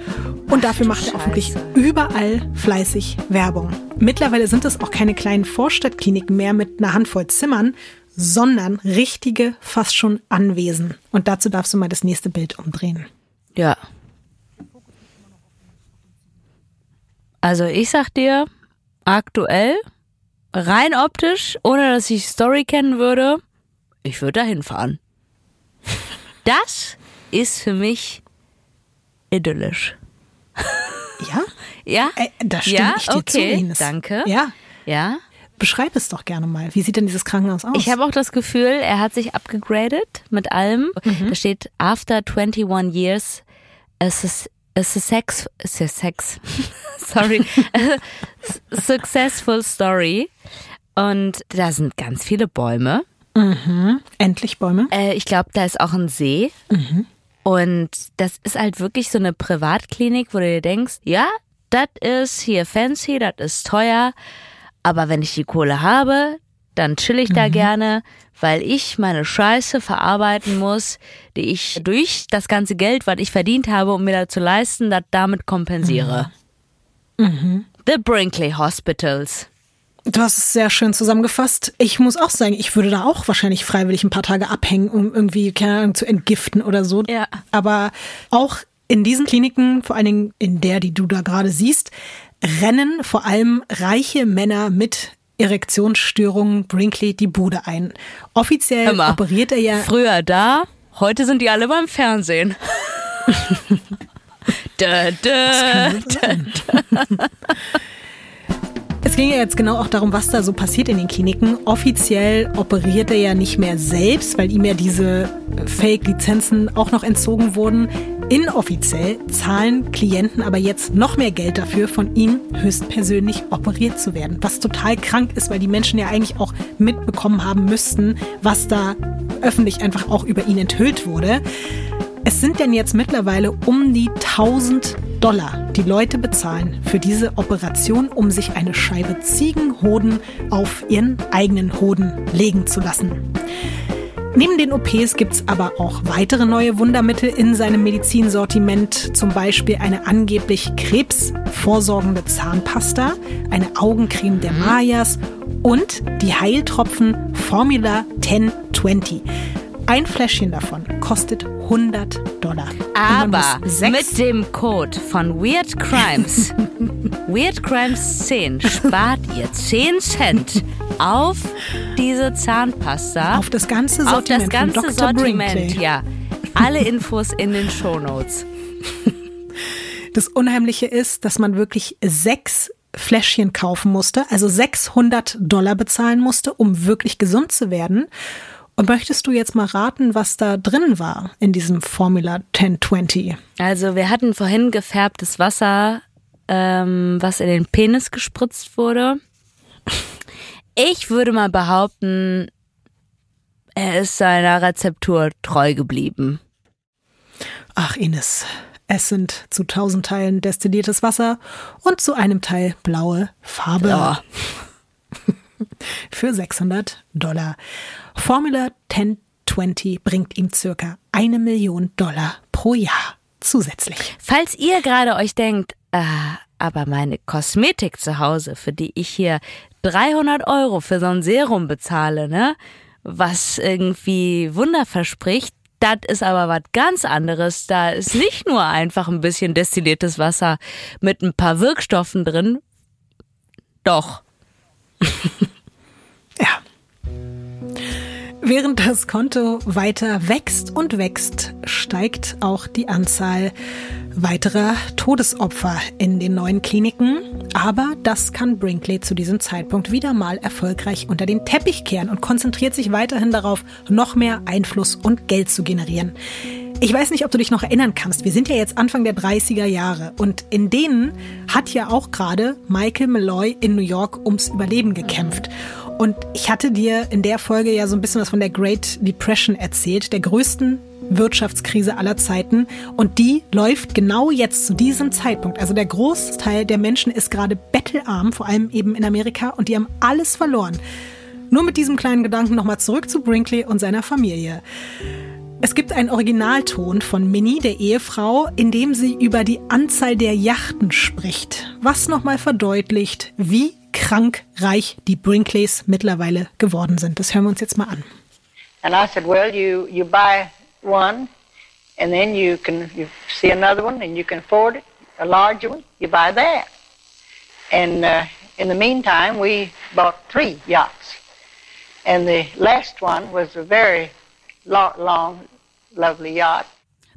Und dafür macht er auch wirklich überall fleißig Werbung. Mittlerweile sind es auch keine kleinen Vorstadtkliniken mehr mit einer Handvoll Zimmern, sondern richtige, fast schon Anwesen. Und dazu darfst du mal das nächste Bild umdrehen. Ja. Also ich sag dir, aktuell, rein optisch, ohne dass ich Story kennen würde, ich würde da hinfahren. Das ist für mich idyllisch. Ja? Ja? Äh, da stimme ja, ich dir okay, zu, Ines. danke. Ja. Ja. Beschreib es doch gerne mal. Wie sieht denn dieses Krankenhaus aus? Ich habe auch das Gefühl, er hat sich abgegradet mit allem. Da steht after 21 years es ist es ist sex es ist sex sorry successful story und da sind ganz viele Bäume. Endlich Bäume. Äh, ich glaube, da ist auch ein See. Und das ist halt wirklich so eine Privatklinik, wo du dir denkst, ja, das ist hier fancy, das ist teuer, aber wenn ich die Kohle habe, dann chill ich da gerne, weil ich meine Scheiße verarbeiten muss, die ich durch das ganze Geld, was ich verdient habe, um mir da zu leisten, das damit kompensiere. The Brinkley Hospitals. Du hast es sehr schön zusammengefasst. Ich muss auch sagen, ich würde da auch wahrscheinlich freiwillig ein paar Tage abhängen, um irgendwie, keine Ahnung, zu entgiften oder so. Ja. Aber auch in diesen Kliniken, vor allen Dingen in der, die du da gerade siehst, rennen vor allem reiche Männer mit Erektionsstörungen Brinkley die Bude ein. Offiziell mal, operiert er ja Früher da, heute sind die alle beim Fernsehen. da, da, da. ging ja jetzt genau auch darum, was da so passiert in den Kliniken. Offiziell operiert er ja nicht mehr selbst, weil ihm ja diese Fake-Lizenzen auch noch entzogen wurden. Inoffiziell zahlen Klienten aber jetzt noch mehr Geld dafür, von ihm höchstpersönlich operiert zu werden. Was total krank ist, weil die Menschen ja eigentlich auch mitbekommen haben müssten, was da öffentlich einfach auch über ihn enthüllt wurde. Es sind denn jetzt mittlerweile um die 1000 Dollar, die Leute bezahlen für diese Operation, um sich eine Scheibe Ziegenhoden auf ihren eigenen Hoden legen zu lassen. Neben den OPs gibt es aber auch weitere neue Wundermittel in seinem Medizinsortiment, zum Beispiel eine angeblich krebsvorsorgende Zahnpasta, eine Augencreme der Mayas und die Heiltropfen Formula 1020. Ein Fläschchen davon kostet 100 Dollar. Aber mit dem Code von Weird Crimes, Weird Crimes 10, spart ihr 10 Cent auf diese Zahnpasta. Auf das ganze Sortiment. Auf das ganze. Sortiment, Brinkley. ja. Alle Infos in den Shownotes. Das Unheimliche ist, dass man wirklich sechs Fläschchen kaufen musste, also 600 Dollar bezahlen musste, um wirklich gesund zu werden. Und möchtest du jetzt mal raten, was da drin war in diesem Formula 1020? Also wir hatten vorhin gefärbtes Wasser, ähm, was in den Penis gespritzt wurde. Ich würde mal behaupten, er ist seiner Rezeptur treu geblieben. Ach, Ines, es sind zu tausend Teilen destilliertes Wasser und zu einem Teil blaue Farbe. Ja. Für 600 Dollar. Formula 1020 bringt ihm circa eine Million Dollar pro Jahr zusätzlich. Falls ihr gerade euch denkt, äh, aber meine Kosmetik zu Hause, für die ich hier 300 Euro für so ein Serum bezahle, ne, was irgendwie Wunder verspricht, das ist aber was ganz anderes. Da ist nicht nur einfach ein bisschen destilliertes Wasser mit ein paar Wirkstoffen drin. Doch. Ja. Während das Konto weiter wächst und wächst, steigt auch die Anzahl weiterer Todesopfer in den neuen Kliniken. Aber das kann Brinkley zu diesem Zeitpunkt wieder mal erfolgreich unter den Teppich kehren und konzentriert sich weiterhin darauf, noch mehr Einfluss und Geld zu generieren. Ich weiß nicht, ob du dich noch erinnern kannst. Wir sind ja jetzt Anfang der 30er Jahre und in denen hat ja auch gerade Michael Malloy in New York ums Überleben gekämpft. Und ich hatte dir in der Folge ja so ein bisschen was von der Great Depression erzählt, der größten Wirtschaftskrise aller Zeiten. Und die läuft genau jetzt zu diesem Zeitpunkt. Also der Großteil der Menschen ist gerade bettelarm, vor allem eben in Amerika, und die haben alles verloren. Nur mit diesem kleinen Gedanken nochmal zurück zu Brinkley und seiner Familie. Es gibt einen Originalton von Minnie, der Ehefrau, in dem sie über die Anzahl der Yachten spricht, was nochmal verdeutlicht, wie krank reich die Brinkleys mittlerweile geworden sind. Das hören wir uns jetzt mal an. And I said, well, you, you buy one, and then you can you see another one, and you can afford it, a larger one, you buy that. And uh, in the meantime, we bought three yachts. And the last one was a very lo- long, lovely yacht.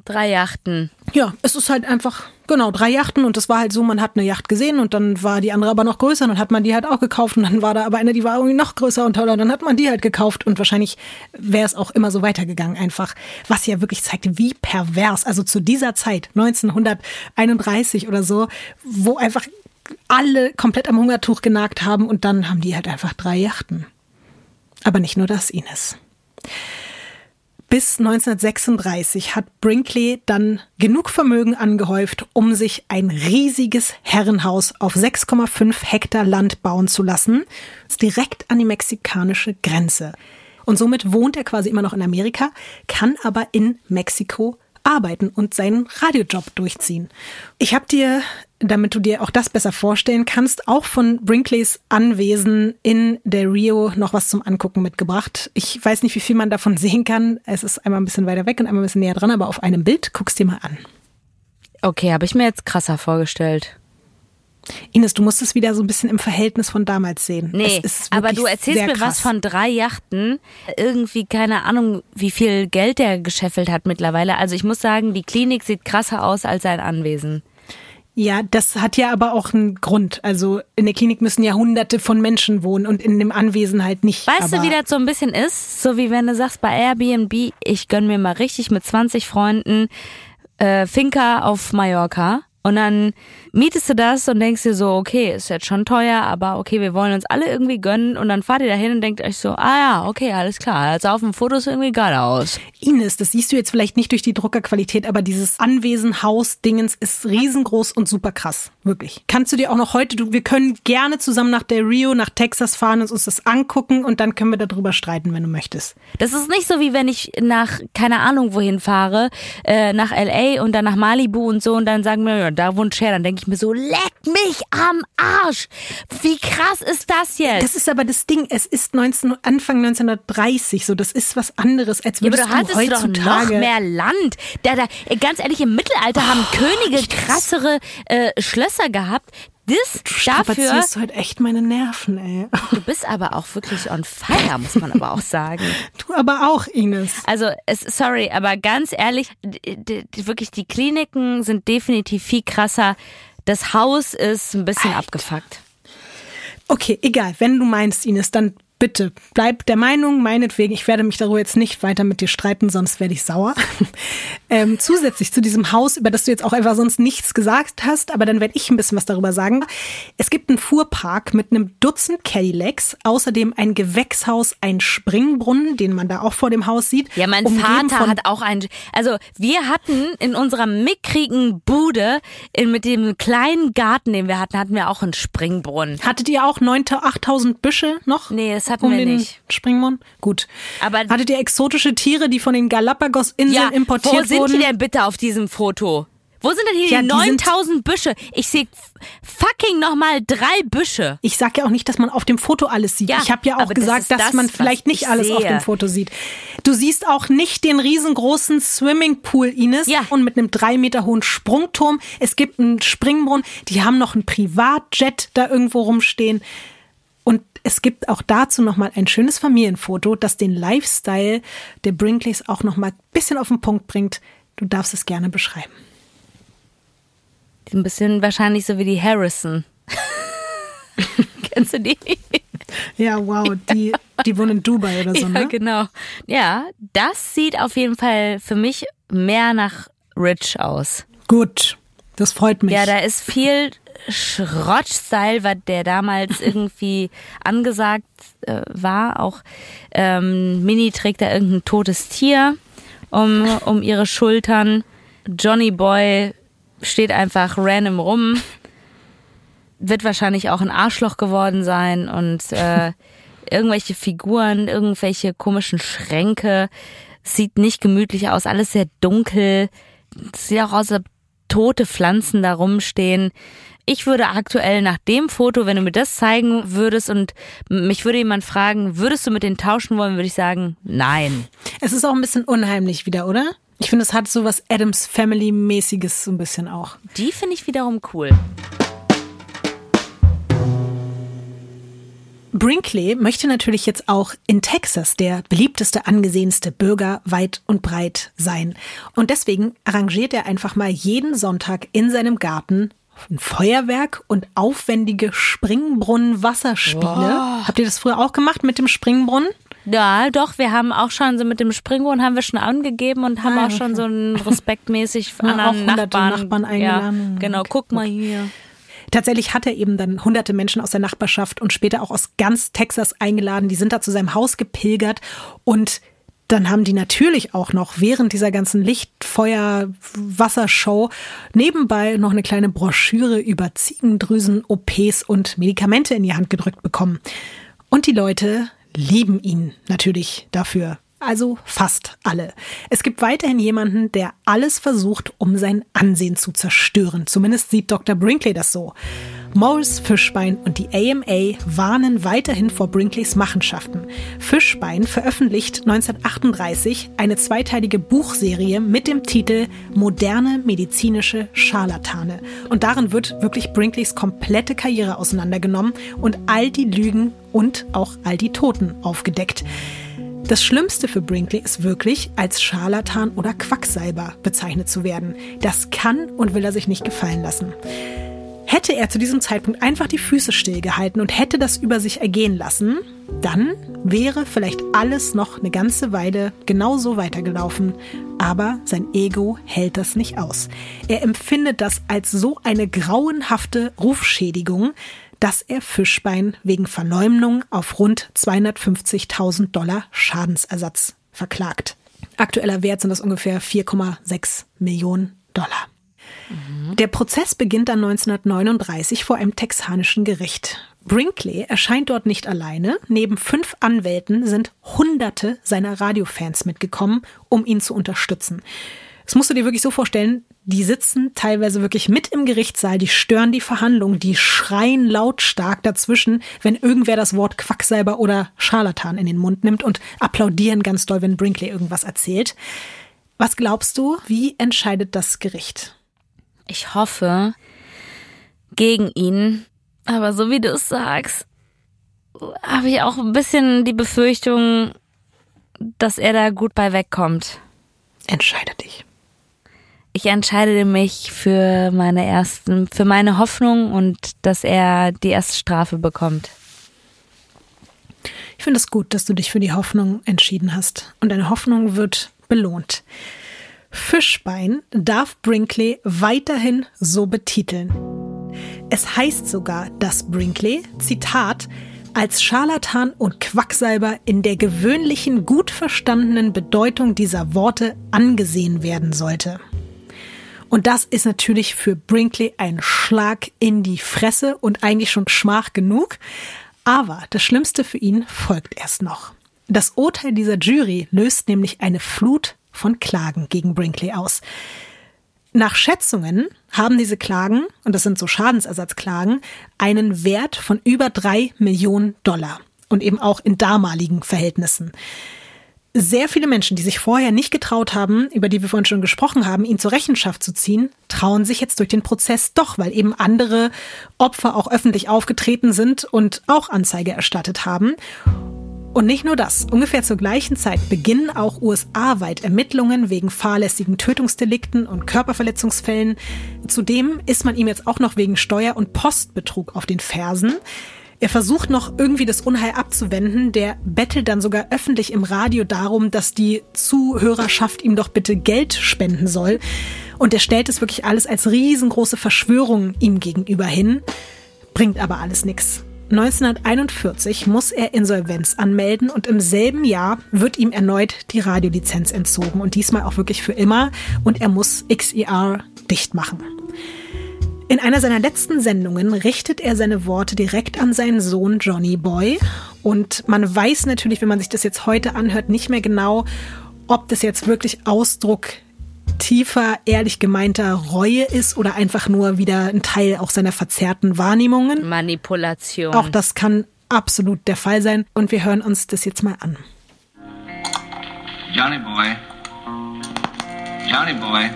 Drei Yachten. Ja, es ist halt einfach, genau, drei Yachten und das war halt so, man hat eine Yacht gesehen und dann war die andere aber noch größer und dann hat man die halt auch gekauft und dann war da aber eine, die war irgendwie noch größer und toller, dann hat man die halt gekauft und wahrscheinlich wäre es auch immer so weitergegangen einfach, was ja wirklich zeigt, wie pervers, also zu dieser Zeit, 1931 oder so, wo einfach alle komplett am Hungertuch genagt haben und dann haben die halt einfach drei Yachten. Aber nicht nur das, Ines. Bis 1936 hat Brinkley dann genug Vermögen angehäuft, um sich ein riesiges Herrenhaus auf 6,5 Hektar Land bauen zu lassen, direkt an die mexikanische Grenze. Und somit wohnt er quasi immer noch in Amerika, kann aber in Mexiko arbeiten und seinen Radiojob durchziehen. Ich habe dir, damit du dir auch das besser vorstellen kannst, auch von Brinkleys Anwesen in Del Rio noch was zum Angucken mitgebracht. Ich weiß nicht, wie viel man davon sehen kann. Es ist einmal ein bisschen weiter weg und einmal ein bisschen näher dran, aber auf einem Bild guckst dir mal an. Okay, habe ich mir jetzt krasser vorgestellt. Ines, du musst es wieder so ein bisschen im Verhältnis von damals sehen. Nee, Es ist aber du erzählst mir krass. was von drei Yachten. Irgendwie, keine Ahnung, wie viel Geld der gescheffelt hat mittlerweile. Also ich muss sagen, die Klinik sieht krasser aus als sein Anwesen. Ja, das hat ja aber auch einen Grund. Also in der Klinik müssen ja hunderte von Menschen wohnen und in dem Anwesen halt nicht. Weißt du, wie das so ein bisschen ist? So wie wenn du sagst bei Airbnb, ich gönn mir mal richtig mit 20 Freunden äh, Finca auf Mallorca. Und dann mietest du das und denkst dir so, okay, ist jetzt schon teuer, aber okay, wir wollen uns alle irgendwie gönnen. Und dann fahrt ihr dahin und denkt euch so, ah ja, okay, alles klar. Also auf dem Foto irgendwie geil aus. Ines, das siehst du jetzt vielleicht nicht durch die Druckerqualität, aber dieses Anwesen, Haus, Dingens ist riesengroß und super krass. Wirklich. Kannst du dir auch noch heute, du, wir können gerne zusammen nach Del Rio, nach Texas fahren und uns das angucken und dann können wir darüber streiten, wenn du möchtest. Das ist nicht so wie wenn ich nach, keine Ahnung wohin fahre, äh, nach L.A. und dann nach Malibu und so und dann sagen wir, ja, da wohnt Cher. Dann denke ich mir so, leck mich am Arsch. Wie krass ist das jetzt? Das ist aber das Ding, es ist 19, Anfang 1930 so, das ist was anderes, als ja, aber würdest du du doch heutzutage... noch mehr Land. Da, da, ganz ehrlich, im Mittelalter haben Könige krassere äh, Schlösser gehabt. Das dafür. Strapazierst heute echt meine Nerven, ey. Du bist aber auch wirklich on fire, muss man aber auch sagen. Du aber auch, Ines. Also, es, sorry, aber ganz ehrlich, wirklich, die Kliniken sind definitiv viel krasser. Das Haus ist ein bisschen abgefuckt. Okay, egal. Wenn du meinst, Ines, dann bitte bleib der Meinung, meinetwegen. Ich werde mich darüber jetzt nicht weiter mit dir streiten, sonst werde ich sauer. ähm, zusätzlich zu diesem Haus, über das du jetzt auch einfach sonst nichts gesagt hast, aber dann werde ich ein bisschen was darüber sagen. Es gibt einen Fuhrpark mit einem Dutzend Cadillacs, außerdem ein Gewächshaus, ein Springbrunnen, den man da auch vor dem Haus sieht. Ja, mein Vater hat auch ein. Also wir hatten in unserer mickrigen Bude in, mit dem kleinen Garten, den wir hatten, hatten wir auch einen Springbrunnen. Hattet ihr auch 9.000, 8000 Büsche noch? Nee, das hatten um wir den nicht. Springbrunnen? Gut. Aber- Hattet ihr exotische Tiere, die von den Galapagos-Inseln Ja, importiert wo sind wurden? die denn bitte auf diesem Foto? Wo sind denn hier Ja, die die sind- 9000 Büsche? Ich sehe fucking nochmal drei Büsche. Ich sag ja auch nicht, dass man auf dem Foto alles sieht. Ja, ich habe ja auch das gesagt, ist dass das, man vielleicht nicht ich alles auf sehe. dem Foto sieht. Du siehst auch nicht den riesengroßen Swimmingpool, Ines, Ja. und mit einem drei Meter hohen Sprungturm. Es gibt einen Springbrunnen. Die haben noch einen Privatjet da irgendwo rumstehen. Und es gibt auch dazu nochmal ein schönes Familienfoto, das den Lifestyle der Brinkleys auch nochmal ein bisschen auf den Punkt bringt. Du darfst es gerne beschreiben. Ein bisschen wahrscheinlich so wie die Harrison. Kennst du die? Ja, wow, die, die wohnen in Dubai oder so, ja, ne? genau. Ja, das sieht auf jeden Fall für mich mehr nach Rich aus. Gut, das freut mich. Ja, da ist viel Schrott-Style, was der damals irgendwie angesagt äh, war. Auch ähm, Mini trägt da irgendein totes Tier um, um ihre Schultern. Johnny Boy steht einfach random rum. Wird wahrscheinlich auch ein Arschloch geworden sein und äh, irgendwelche Figuren, irgendwelche komischen Schränke. Sieht nicht gemütlich aus, alles sehr dunkel. Sieht auch aus, als ob tote Pflanzen da rumstehen. Ich würde aktuell nach dem Foto, wenn du mir das zeigen würdest und mich würde jemand fragen, würdest du mit denen tauschen wollen, würde ich sagen, nein. Es ist auch ein bisschen unheimlich wieder, oder? Ich finde, es hat so was Adams Family-mäßiges so ein bisschen auch. Die finde ich wiederum cool. Brinkley möchte natürlich jetzt auch in Texas der beliebteste, angesehenste Bürger weit und breit sein. Und deswegen arrangiert er einfach mal jeden Sonntag in seinem Garten ein Feuerwerk und aufwendige Springbrunnen-Wasserspiele. Habt ihr das früher auch gemacht mit dem Springbrunnen? Ja, doch, wir haben auch schon so mit dem Springbrunnen haben wir schon angegeben und haben Ah, auch schon so einen respektmäßig anderen Nachbarn, Nachbarn eingeladen. Ja, genau, Okay, guck mal hier. Tatsächlich hat er eben dann hunderte Menschen aus der Nachbarschaft und später auch aus ganz Texas eingeladen. Die sind da zu seinem Haus gepilgert und dann haben die natürlich auch noch während dieser ganzen Lichtfeuer-Wassershow nebenbei noch eine kleine Broschüre über Ziegendrüsen, OPs und Medikamente in die Hand gedrückt bekommen. Und die Leute lieben ihn natürlich dafür. Also fast alle. Es gibt weiterhin jemanden, der alles versucht, um sein Ansehen zu zerstören. Zumindest sieht Dr. Brinkley das so. Morris Fischbein und die AMA warnen weiterhin vor Brinkleys Machenschaften. Fischbein veröffentlicht 1938 eine zweiteilige Buchserie mit dem Titel Moderne medizinische Scharlatane. Und darin wird wirklich Brinkleys komplette Karriere auseinandergenommen und all die Lügen und auch all die Toten aufgedeckt. Das Schlimmste für Brinkley ist wirklich, als Scharlatan oder Quacksalber bezeichnet zu werden. Das kann und will er sich nicht gefallen lassen. Hätte er zu diesem Zeitpunkt einfach die Füße stillgehalten und hätte das über sich ergehen lassen, dann wäre vielleicht alles noch eine ganze Weile genauso weitergelaufen. Aber sein Ego hält das nicht aus. Er empfindet das als so eine grauenhafte Rufschädigung, dass er Fischbein wegen Verleumdung auf rund 250.000 Dollar Schadensersatz verklagt. Aktueller Wert sind das ungefähr 4,6 Millionen Dollar. Der Prozess beginnt dann 1939 vor einem texanischen Gericht. Brinkley erscheint dort nicht alleine. Neben fünf Anwälten sind Hunderte seiner Radiofans mitgekommen, um ihn zu unterstützen. Das musst du dir wirklich so vorstellen, die sitzen teilweise wirklich mit im Gerichtssaal, die stören die Verhandlungen, die schreien lautstark dazwischen, wenn irgendwer das Wort Quacksalber oder Scharlatan in den Mund nimmt und applaudieren ganz doll, wenn Brinkley irgendwas erzählt. Was glaubst du, wie entscheidet das Gericht? Ich hoffe gegen ihn, aber so wie du es sagst, habe ich auch ein bisschen die Befürchtung, dass er da gut bei wegkommt. Entscheide dich. Ich entscheide mich für meine ersten, für meine Hoffnung und dass er die erste Strafe bekommt. Ich finde es gut, dass du dich für die Hoffnung entschieden hast. Und deine Hoffnung wird belohnt. Fischbein darf Brinkley weiterhin so betiteln. Es heißt sogar, dass Brinkley, Zitat, als Scharlatan und Quacksalber in der gewöhnlichen, gut verstandenen Bedeutung dieser Worte angesehen werden sollte. Und das ist natürlich für Brinkley ein Schlag in die Fresse und eigentlich schon Schmach genug. Aber das Schlimmste für ihn folgt erst noch. Das Urteil dieser Jury löst nämlich eine Flut von Klagen gegen Brinkley aus. Nach Schätzungen haben diese Klagen, und das sind so Schadensersatzklagen, einen Wert von über drei Millionen Dollar und eben auch in damaligen Verhältnissen sehr viele Menschen, die sich vorher nicht getraut haben, über die wir vorhin schon gesprochen haben, ihn zur Rechenschaft zu ziehen, trauen sich jetzt durch den Prozess doch, weil eben andere Opfer auch öffentlich aufgetreten sind und auch Anzeige erstattet haben. Und nicht nur das. Ungefähr zur gleichen Zeit beginnen auch USA-weit Ermittlungen wegen fahrlässigen Tötungsdelikten und Körperverletzungsfällen. Zudem ist man ihm jetzt auch noch wegen Steuer- und Postbetrug auf den Fersen. Er versucht noch irgendwie das Unheil abzuwenden. Der bettelt dann sogar öffentlich im Radio darum, dass die Zuhörerschaft ihm doch bitte Geld spenden soll. Und er stellt es wirklich alles als riesengroße Verschwörung ihm gegenüber hin. Bringt aber alles nichts. 1941 muss er Insolvenz anmelden und im selben Jahr wird ihm erneut die Radiolizenz entzogen und diesmal auch wirklich für immer und er muss XER dicht machen. In einer seiner letzten Sendungen richtet er seine Worte direkt an seinen Sohn Johnny Boy. Und man weiß natürlich, wenn man sich das jetzt heute anhört, nicht mehr genau, ob das jetzt wirklich Ausdruck tiefer, ehrlich gemeinter Reue ist oder einfach nur wieder ein Teil auch seiner verzerrten Wahrnehmungen. Manipulation. Auch das kann absolut der Fall sein. Und wir hören uns das jetzt mal an. Johnny Boy. Johnny Boy.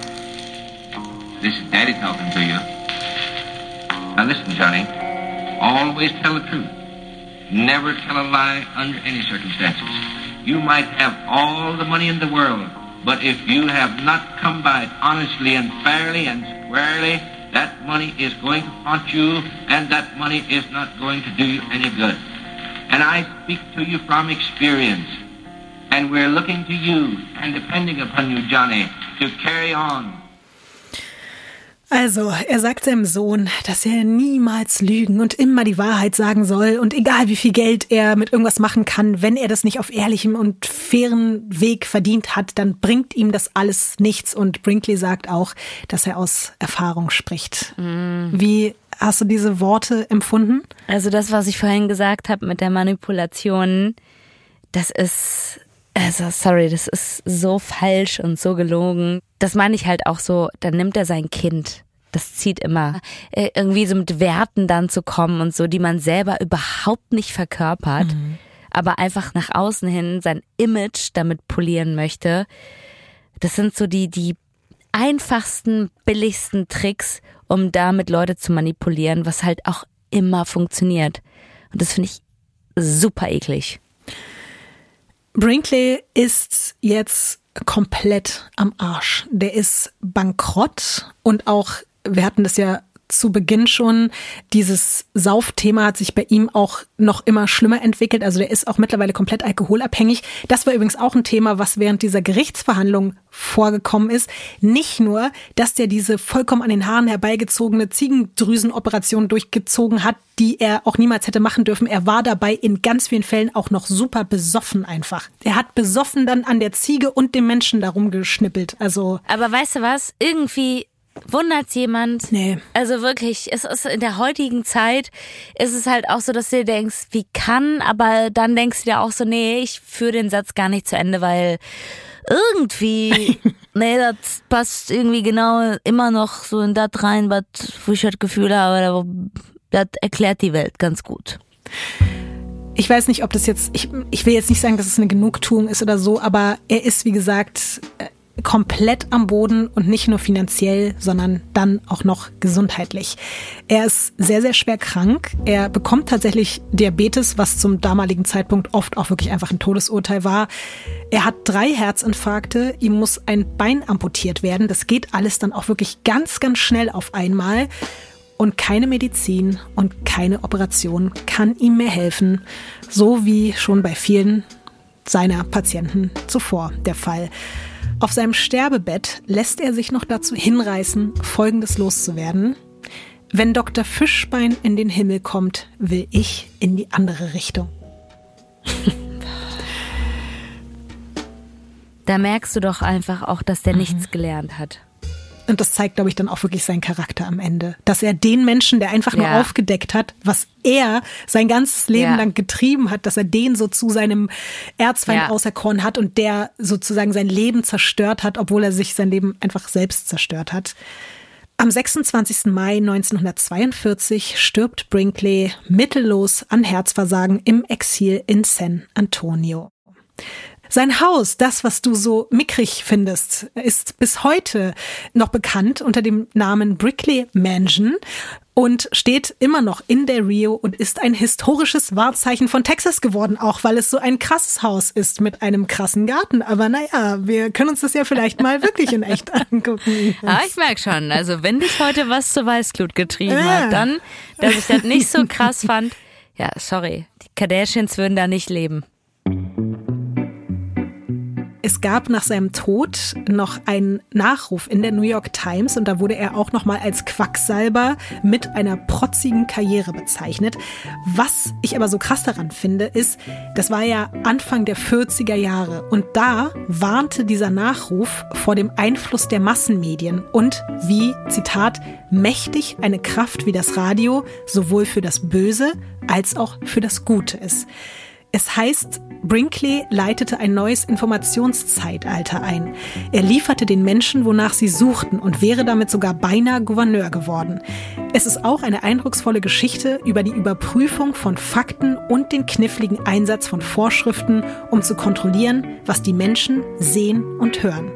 This is Daddy talking to you. Now listen, Johnny. Always tell the truth. Never tell a lie under any circumstances. You might have all the money in the world, but if you have not come by it honestly and fairly and squarely, that money is going to haunt you, and that money is not going to do you any good. And I speak to you from experience. And we're looking to you and depending upon you, Johnny, to carry on Also, er sagt seinem Sohn, dass er niemals lügen und immer die Wahrheit sagen soll und egal wie viel Geld er mit irgendwas machen kann, wenn er das nicht auf ehrlichem und fairen Weg verdient hat, dann bringt ihm das alles nichts und Brinkley sagt auch, dass er aus Erfahrung spricht. Mm. Wie hast du diese Worte empfunden? Also das, was ich vorhin gesagt habe mit der Manipulation, das ist also, sorry, das ist so falsch und so gelogen. Das meine ich halt auch so, dann nimmt er sein Kind. Das zieht immer. Äh, irgendwie so mit Werten dann zu kommen und so, die man selber überhaupt nicht verkörpert, mhm. aber einfach nach außen hin sein Image damit polieren möchte. Das sind so die, die einfachsten, billigsten Tricks, um damit Leute zu manipulieren, was halt auch immer funktioniert. Und das finde ich super eklig. Brinkley ist jetzt komplett am Arsch. Der ist bankrott und auch, wir hatten das ja zu Beginn schon. Dieses Saufthema hat sich bei ihm auch noch immer schlimmer entwickelt. Also der ist auch mittlerweile komplett alkoholabhängig. Das war übrigens auch ein Thema, was während dieser Gerichtsverhandlung vorgekommen ist. Nicht nur, dass der diese vollkommen an den Haaren herbeigezogene Ziegendrüsenoperation durchgezogen hat, die er auch niemals hätte machen dürfen. Er war dabei in ganz vielen Fällen auch noch super besoffen einfach. Er hat besoffen dann an der Ziege und dem Menschen darum geschnippelt. Also. Aber weißt du was? Irgendwie Wundert's jemand? Nee. Also wirklich, es ist in der heutigen Zeit ist es halt auch so, dass du dir denkst, wie kann, aber dann denkst du dir auch so, nee, ich führe den Satz gar nicht zu Ende, weil irgendwie, nee, das passt irgendwie genau immer noch so in das rein, was wo ich das Gefühl habe, das erklärt die Welt ganz gut. Ich weiß nicht, ob das jetzt, ich, ich will jetzt nicht sagen, dass es eine Genugtuung ist oder so, aber er ist, wie gesagt, komplett am Boden und nicht nur finanziell, sondern dann auch noch gesundheitlich. Er ist sehr, sehr schwer krank. Er bekommt tatsächlich Diabetes, was zum damaligen Zeitpunkt oft auch wirklich einfach ein Todesurteil war. Er hat drei Herzinfarkte, ihm muss ein Bein amputiert werden. Das geht alles dann auch wirklich ganz, ganz schnell auf einmal. Und keine Medizin und keine Operation kann ihm mehr helfen, so wie schon bei vielen seiner Patienten zuvor der Fall. Auf seinem Sterbebett lässt er sich noch dazu hinreißen, Folgendes loszuwerden. Wenn Dr. Fischbein in den Himmel kommt, will ich in die andere Richtung. da merkst du doch einfach auch, dass der mhm. nichts gelernt hat. Und das zeigt, glaube ich, dann auch wirklich seinen Charakter am Ende. Dass er den Menschen, der einfach nur ja. aufgedeckt hat, was er sein ganzes Leben ja. lang getrieben hat, dass er den so zu seinem Erzfeind ja. auserkoren hat und der sozusagen sein Leben zerstört hat, obwohl er sich sein Leben einfach selbst zerstört hat. Am 26. Mai 1942 stirbt Brinkley mittellos an Herzversagen im Exil in San Antonio. Sein Haus, das, was du so mickrig findest, ist bis heute noch bekannt unter dem Namen Brickley Mansion und steht immer noch in der Rio und ist ein historisches Wahrzeichen von Texas geworden, auch weil es so ein krasses Haus ist mit einem krassen Garten. Aber naja, wir können uns das ja vielleicht mal wirklich in echt angucken. Ah, ich merke schon, also wenn dich heute was zur Weißglut getrieben ja. hat, dann, dass ich das nicht so krass fand. Ja, sorry, die Kardashians würden da nicht leben. Es gab nach seinem Tod noch einen Nachruf in der New York Times und da wurde er auch noch mal als Quacksalber mit einer protzigen Karriere bezeichnet. Was ich aber so krass daran finde, ist, das war ja Anfang der 40er Jahre und da warnte dieser Nachruf vor dem Einfluss der Massenmedien und wie, Zitat, mächtig eine Kraft wie das Radio sowohl für das Böse als auch für das Gute ist. Es heißt, Brinkley leitete ein neues Informationszeitalter ein. Er lieferte den Menschen, wonach sie suchten und wäre damit sogar beinahe Gouverneur geworden. Es ist auch eine eindrucksvolle Geschichte über die Überprüfung von Fakten und den kniffligen Einsatz von Vorschriften, um zu kontrollieren, was die Menschen sehen und hören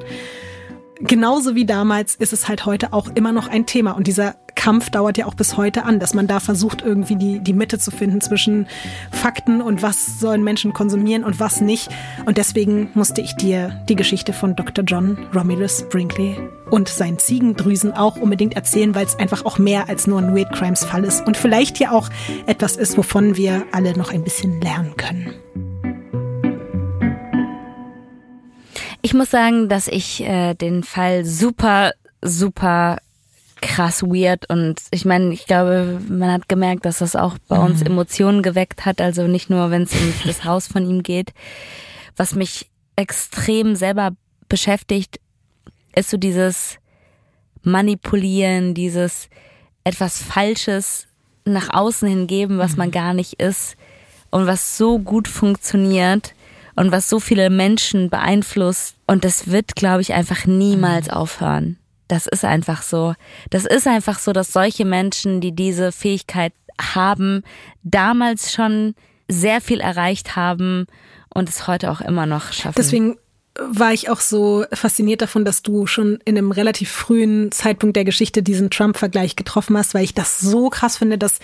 genauso wie damals ist es halt heute auch immer noch ein Thema. Und dieser Kampf dauert ja auch bis heute an, dass man da versucht, irgendwie die, die Mitte zu finden zwischen Fakten und was sollen Menschen konsumieren und was nicht. Und deswegen musste ich dir die Geschichte von Dr. John Romulus Brinkley und seinen Ziegendrüsen auch unbedingt erzählen, weil es einfach auch mehr als nur ein Weird Crimes Fall ist und vielleicht ja auch etwas ist, wovon wir alle noch ein bisschen lernen können. Ich muss sagen, dass ich äh, den Fall super, super krass weird und ich meine, ich glaube, man hat gemerkt, dass das auch bei uns mhm. Emotionen geweckt hat, also nicht nur, wenn es um das Haus von ihm geht. Was mich extrem selber beschäftigt, ist so dieses Manipulieren, dieses etwas Falsches nach außen hingeben, was man mhm. gar nicht ist und was so gut funktioniert und was so viele Menschen beeinflusst. Und das wird, glaube ich, einfach niemals mhm. aufhören. Das ist einfach so. Das ist einfach so, dass solche Menschen, die diese Fähigkeit haben, damals schon sehr viel erreicht haben und es heute auch immer noch schaffen. Deswegen war ich auch so fasziniert davon, dass du schon in einem relativ frühen Zeitpunkt der Geschichte diesen Trump-Vergleich getroffen hast, weil ich das so krass finde, dass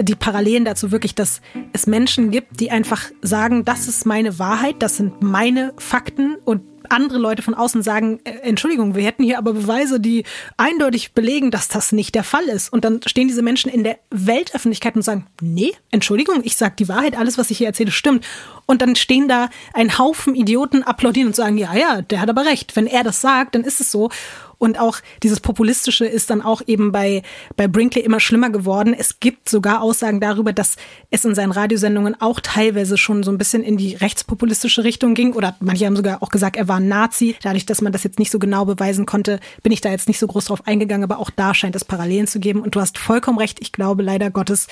die Parallelen dazu wirklich, dass es Menschen gibt, die einfach sagen, das ist meine Wahrheit, das sind meine Fakten und andere Leute von außen sagen, äh, Entschuldigung, wir hätten hier aber Beweise, die eindeutig belegen, dass das nicht der Fall ist. Und dann stehen diese Menschen in der Weltöffentlichkeit und sagen, nee, Entschuldigung, ich sage die Wahrheit, alles, was ich hier erzähle, stimmt. Und dann stehen da ein Haufen Idioten, applaudieren und sagen, ja, ja, der hat aber recht. Wenn er das sagt, dann ist es so. Und auch dieses Populistische ist dann auch eben bei, bei Brinkley immer schlimmer geworden. Es gibt sogar Aussagen darüber, dass es in seinen Radiosendungen auch teilweise schon so ein bisschen in die rechtspopulistische Richtung ging. Oder manche haben sogar auch gesagt, er war ein Nazi. Dadurch, dass man das jetzt nicht so genau beweisen konnte, bin ich da jetzt nicht so groß drauf eingegangen. Aber auch da scheint es Parallelen zu geben. Und du hast vollkommen recht. Ich glaube leider Gottes,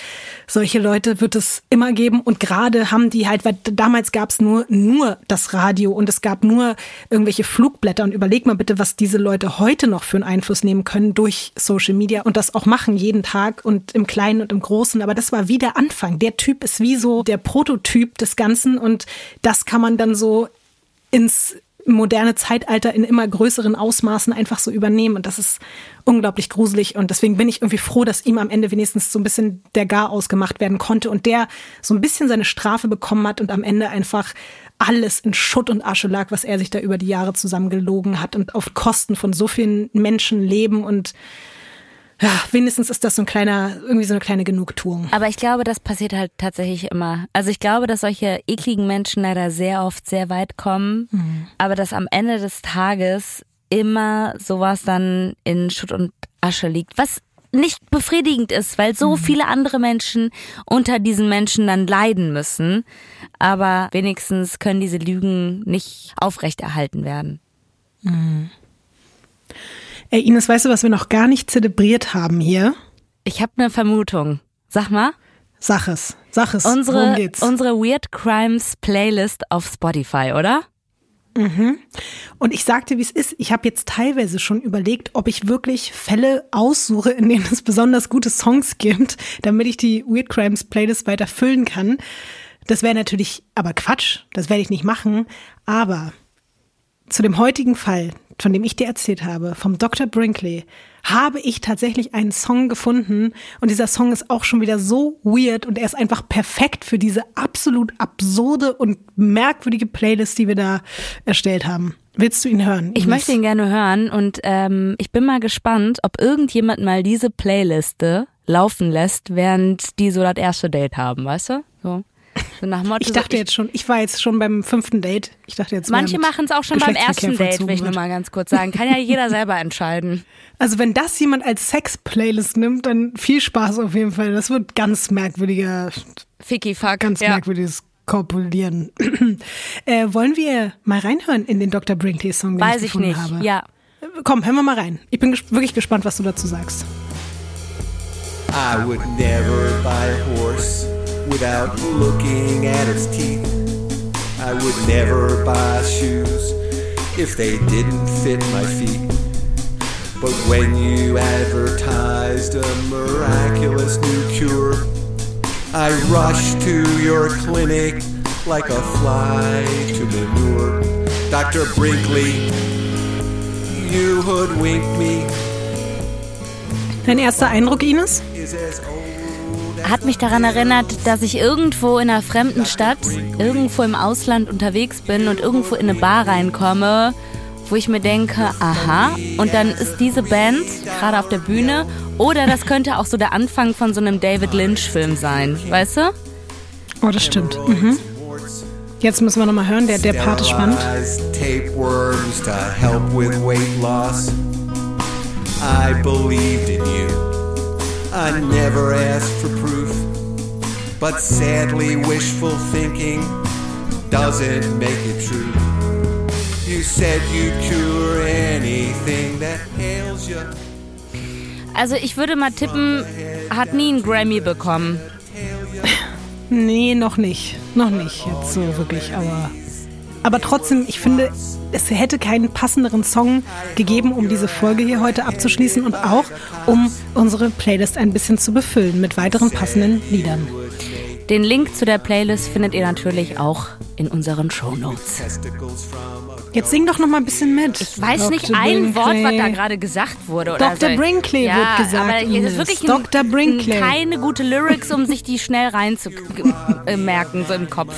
solche Leute wird es immer geben. Und gerade haben die halt, weil damals gab es nur, nur das Radio und es gab nur irgendwelche Flugblätter. Und überleg mal bitte, was diese Leute heute heute noch für einen Einfluss nehmen können durch Social Media und das auch machen jeden Tag und im Kleinen und im Großen. Aber das war wie der Anfang. Der Typ ist wie so der Prototyp des Ganzen und das kann man dann so ins moderne Zeitalter in immer größeren Ausmaßen einfach so übernehmen. Und das ist unglaublich gruselig. Und deswegen bin ich irgendwie froh, dass ihm am Ende wenigstens so ein bisschen der Gar ausgemacht werden konnte und der so ein bisschen seine Strafe bekommen hat und am Ende einfach alles in Schutt und Asche lag, was er sich da über die Jahre zusammengelogen hat und auf Kosten von so vielen Menschen leben und ja, wenigstens ist das so ein kleiner, irgendwie so eine kleine Genugtuung. Aber ich glaube, das passiert halt tatsächlich immer. Also ich glaube, dass solche ekligen Menschen leider sehr oft sehr weit kommen, mhm. aber dass am Ende des Tages immer sowas dann in Schutt und Asche liegt. Was nicht befriedigend ist, weil so mhm. viele andere Menschen unter diesen Menschen dann leiden müssen. Aber wenigstens können diese Lügen nicht aufrechterhalten werden. Mhm. Ey, Ines, weißt du, was wir noch gar nicht zelebriert haben hier? Ich habe eine Vermutung. Sag mal. Sag es. Sag es. Unsere, unsere Weird Crimes Playlist auf Spotify, oder? Mhm. Und ich sagte, wie es ist. Ich habe jetzt teilweise schon überlegt, ob ich wirklich Fälle aussuche, in denen es besonders gute Songs gibt, damit ich die Weird Crimes Playlist weiter füllen kann. Das wäre natürlich aber Quatsch. Das werde ich nicht machen. Aber zu dem heutigen Fall, von dem ich dir erzählt habe, vom Dr. Brinkley, habe ich tatsächlich einen Song gefunden und dieser Song ist auch schon wieder so weird und er ist einfach perfekt für diese absolut absurde und merkwürdige Playlist, die wir da erstellt haben. Willst du ihn hören? Ich möchte ihn gerne hören und ähm, ich bin mal gespannt, ob irgendjemand mal diese Playliste laufen lässt, während die so das erste Date haben, weißt du? So. So nach Motto, ich dachte so, jetzt schon, ich war jetzt schon beim fünften Date. Ich dachte jetzt. Manche machen es auch schon beim ersten Date, will ich nur mal ganz kurz sagen. Kann ja jeder selber entscheiden. Also wenn das jemand als Sex-Playlist nimmt, dann viel Spaß auf jeden Fall. Das wird ganz merkwürdiger. Ficky-Fuck. Ganz ja. merkwürdiges Korpulieren. äh, wollen wir mal reinhören in den Dr. Brinkley-Song, den Weiß ich, gefunden ich nicht. habe? Ja. Komm, hören wir mal rein. Ich bin ges wirklich gespannt, was du dazu sagst. I would never buy a horse. Without looking at its teeth. I would never buy shoes if they didn't fit my feet. But when you advertised a miraculous new cure, I rushed to your clinic like a fly to manure. Dr. Brinkley, you hoodwinked me. Dein erster Eindruck, Ines? Hat mich daran erinnert, dass ich irgendwo in einer fremden Stadt, irgendwo im Ausland unterwegs bin und irgendwo in eine Bar reinkomme, wo ich mir denke, aha, und dann ist diese Band gerade auf der Bühne oder das könnte auch so der Anfang von so einem David Lynch-Film sein, weißt du? Oh, das stimmt. Mhm. Jetzt müssen wir nochmal hören, der, der Part ist spannend. I believed in you. I never asked for proof. But sadly, wishful thinking doesn't make it true. You said you'd cure anything that ails you. Also ich würde mal tippen, hat nie einen Grammy bekommen. Nee, noch nicht. Noch nicht jetzt so wirklich, aber aber trotzdem, ich finde, es hätte keinen passenderen Song gegeben, um diese Folge hier heute abzuschließen und auch um unsere Playlist ein bisschen zu befüllen mit weiteren passenden Liedern. Den Link zu der Playlist findet ihr natürlich auch in unseren Show Notes. Jetzt sing doch noch mal ein bisschen mit. Ich weiß nicht ein Wort, was da gerade gesagt wurde. Oder Dr. so. Brinkley ja, wird gesagt, Aber hier ist wirklich Dr. ein, Brinkley. keine gute Lyrics, um sich die schnell reinzumerken, so im Kopf.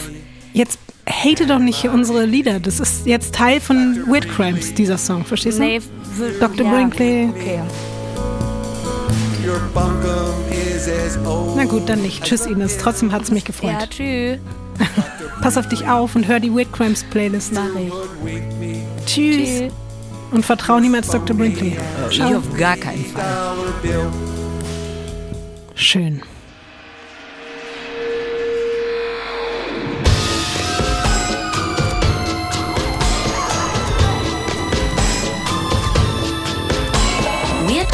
Jetzt hate doch nicht unsere Lieder. Das ist jetzt Teil von Weird Crimes, dieser Song. Verstehst du? Nee, Dr. ja. Brinkley. Okay. Na gut, dann nicht. Tschüss, Ines. Trotzdem hat's mich gefreut. Ja, tschüss. Pass auf dich auf und hör die Weird Crimes Playlist. Mach ich. Tschüss. Tschüss. Und vertrau niemals Dr. Brinkley. Ich auf gar keinen Fall. Schön.